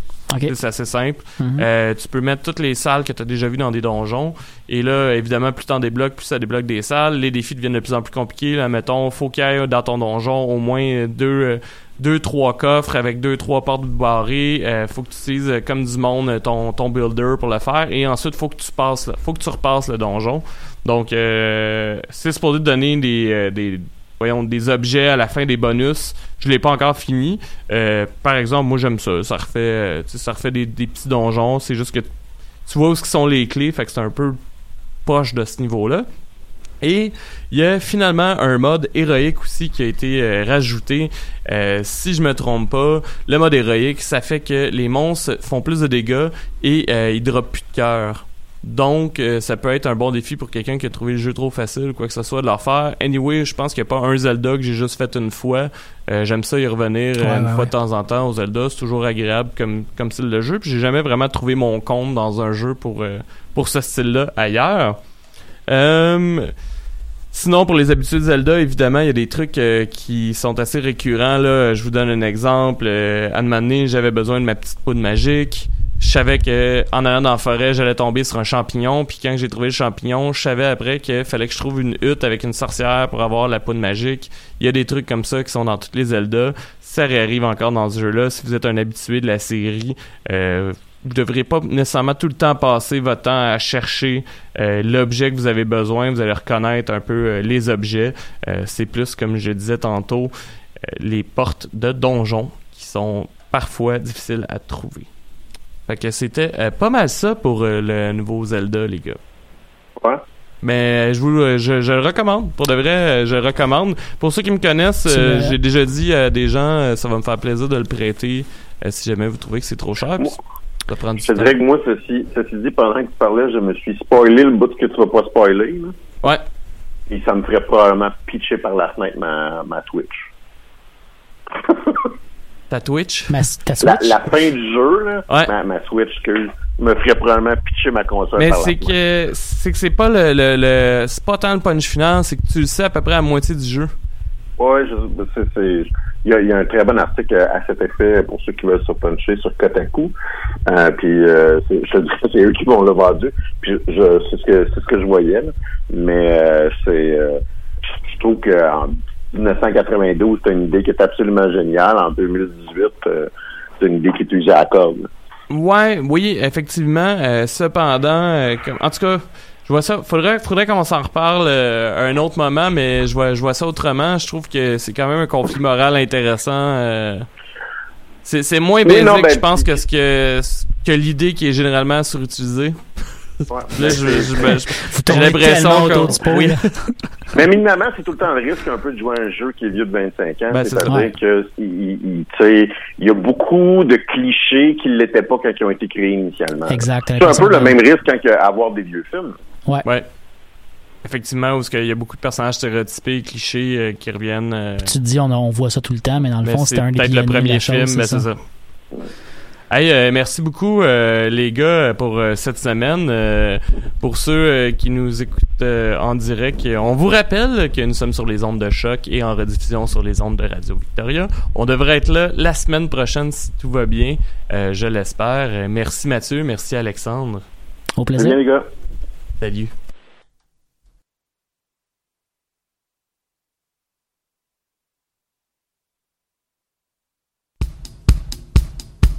C'est assez simple. Mhm. Euh, tu peux mettre toutes les salles que tu as déjà vues dans des donjons. Et là, évidemment, plus t'en débloques, plus ça débloque des salles. Les défis deviennent de plus en plus compliqués. Là, mettons, faut qu'il y ait dans ton donjon au moins deux, euh, deux trois coffres avec deux, trois portes barrées. Euh, faut que tu utilises euh, comme du monde euh, ton, ton builder pour le faire. Et ensuite, faut que tu passes, faut que tu repasses le donjon. Donc, euh, c'est supposé te donner des, des, voyons, des objets à la fin des bonus. Je l'ai pas encore fini. Par exemple, moi j'aime ça. Ça refait, ça refait des, des petits donjons. C'est juste que tu vois où sont les clés, fait que c'est un peu poche de ce niveau-là. Et il y a finalement un mode héroïque aussi qui a été euh, rajouté. Euh, si je me trompe pas, le mode héroïque, ça fait que les monstres font plus de dégâts et euh, ils droppent plus de cœur. Donc, euh, ça peut être un bon défi pour quelqu'un qui a trouvé le jeu trop facile ou quoi que ce soit de leur faire. Anyway, je pense qu'il n'y a pas un Zelda que j'ai juste fait une fois. J'aime ça y revenir Ouais, une ouais, fois ouais. de temps en temps au Zelda. C'est toujours agréable comme, comme style de jeu. Puis j'ai jamais vraiment trouvé mon compte dans un jeu pour, pour ce style-là ailleurs. Euh, Sinon, pour les habitudes Zelda, évidemment, il y a des trucs euh, qui sont assez récurrents. Là. Je vous donne un exemple. Euh, à un j'avais besoin de ma petite poudre magique. Je savais que en allant dans la forêt, j'allais tomber sur un champignon. Puis quand j'ai trouvé le champignon, je savais après qu'il fallait que je trouve une hutte avec une sorcière pour avoir la poudre magique. Il y a des trucs comme ça qui sont dans toutes les Zelda. Ça réarrive encore dans ce jeu-là. Si vous êtes un habitué de la série, euh, vous devrez pas nécessairement tout le temps passer votre temps à chercher euh, l'objet que vous avez besoin. Vous allez reconnaître un peu euh, les objets. Euh, c'est plus, comme je disais tantôt, euh, les portes de donjons qui sont parfois difficiles à trouver. Fait que c'était euh, pas mal ça pour euh, le nouveau Zelda, les gars. Ouais. Mais je vous je, je le recommande. Pour de vrai, je le recommande. Pour ceux qui me connaissent, euh, j'ai déjà dit à des gens, ça va me faire plaisir de le prêter euh, si jamais vous trouvez que c'est trop cher. puis ça prend du Je te temps. dirais que moi, ceci, ceci dit, pendant que tu parlais, je me suis spoilé le bout que tu vas pas spoiler. Là. Ouais. Et ça me ferait probablement pitcher par la fenêtre ma, ma Twitch. Ta Twitch? Ma, ta La, Switch? la fin du jeu, là, Ouais. ma, ma Switch, que me ferait probablement pitcher ma console Mais par la c'est fenêtre. que c'est que c'est pas le, le, le- c'est pas tant le punch final, c'est que tu le sais à peu près à moitié du jeu. Ouais, je- c'est, il y, a, il y a un très bon article à cet effet pour ceux qui veulent se puncher sur Kotaku. Euh, puis euh, je <laughs> c'est eux qui vont le vendu. Puis je, c'est ce que c'est ce que je voyais. là. Mais euh, c'est euh, je trouve qu'en 1992, c'est une idée qui est absolument géniale. En 2018, euh, c'est une idée qui est utilisée à la corde. Ouais, oui, effectivement. euh, cependant, euh, en tout cas, je vois ça. Faudrait, faudrait qu'on s'en reparle euh, à un autre moment, mais je vois, je vois ça autrement. Je trouve que c'est quand même un conflit moral intéressant. euh. c'est, c'est moins Oui, basique, non, ben, je pense, que ce que, que l'idée qui est généralement surutilisée. Ouais. Là, je, je- ben, je- Vous j'ai l'impression tellement que- oui. <laughs> Mais éminemment, c'est tout le temps le risque un peu de jouer à un jeu qui est vieux de 25 ans. Ben, c'est C'est-à-dire que il, il- tu sais, il y a beaucoup de clichés qui ne l'étaient pas quand ils ont été créés initialement. Exact. C'est un peu le même risque quand que avoir des vieux films. Ouais. Effectivement, parce qu'il y a beaucoup de personnages stéréotypés, clichés euh, qui reviennent. euh, Tu te dis, on, voit ça tout le temps, mais dans le Ben, fond, c'est c'était un des peut-être le premier film, ben, c'est ça. Hey, euh, merci beaucoup euh, les gars pour euh, cette semaine. Euh, pour ceux euh, qui nous écoutent euh, en direct, on vous rappelle que nous sommes sur les ondes de choc et en rediffusion sur les ondes de Radio Victoria. On devrait être là la semaine prochaine si tout va bien, euh, je l'espère. Merci Mathieu, merci Alexandre. Au plaisir. bien, les gars. Salut.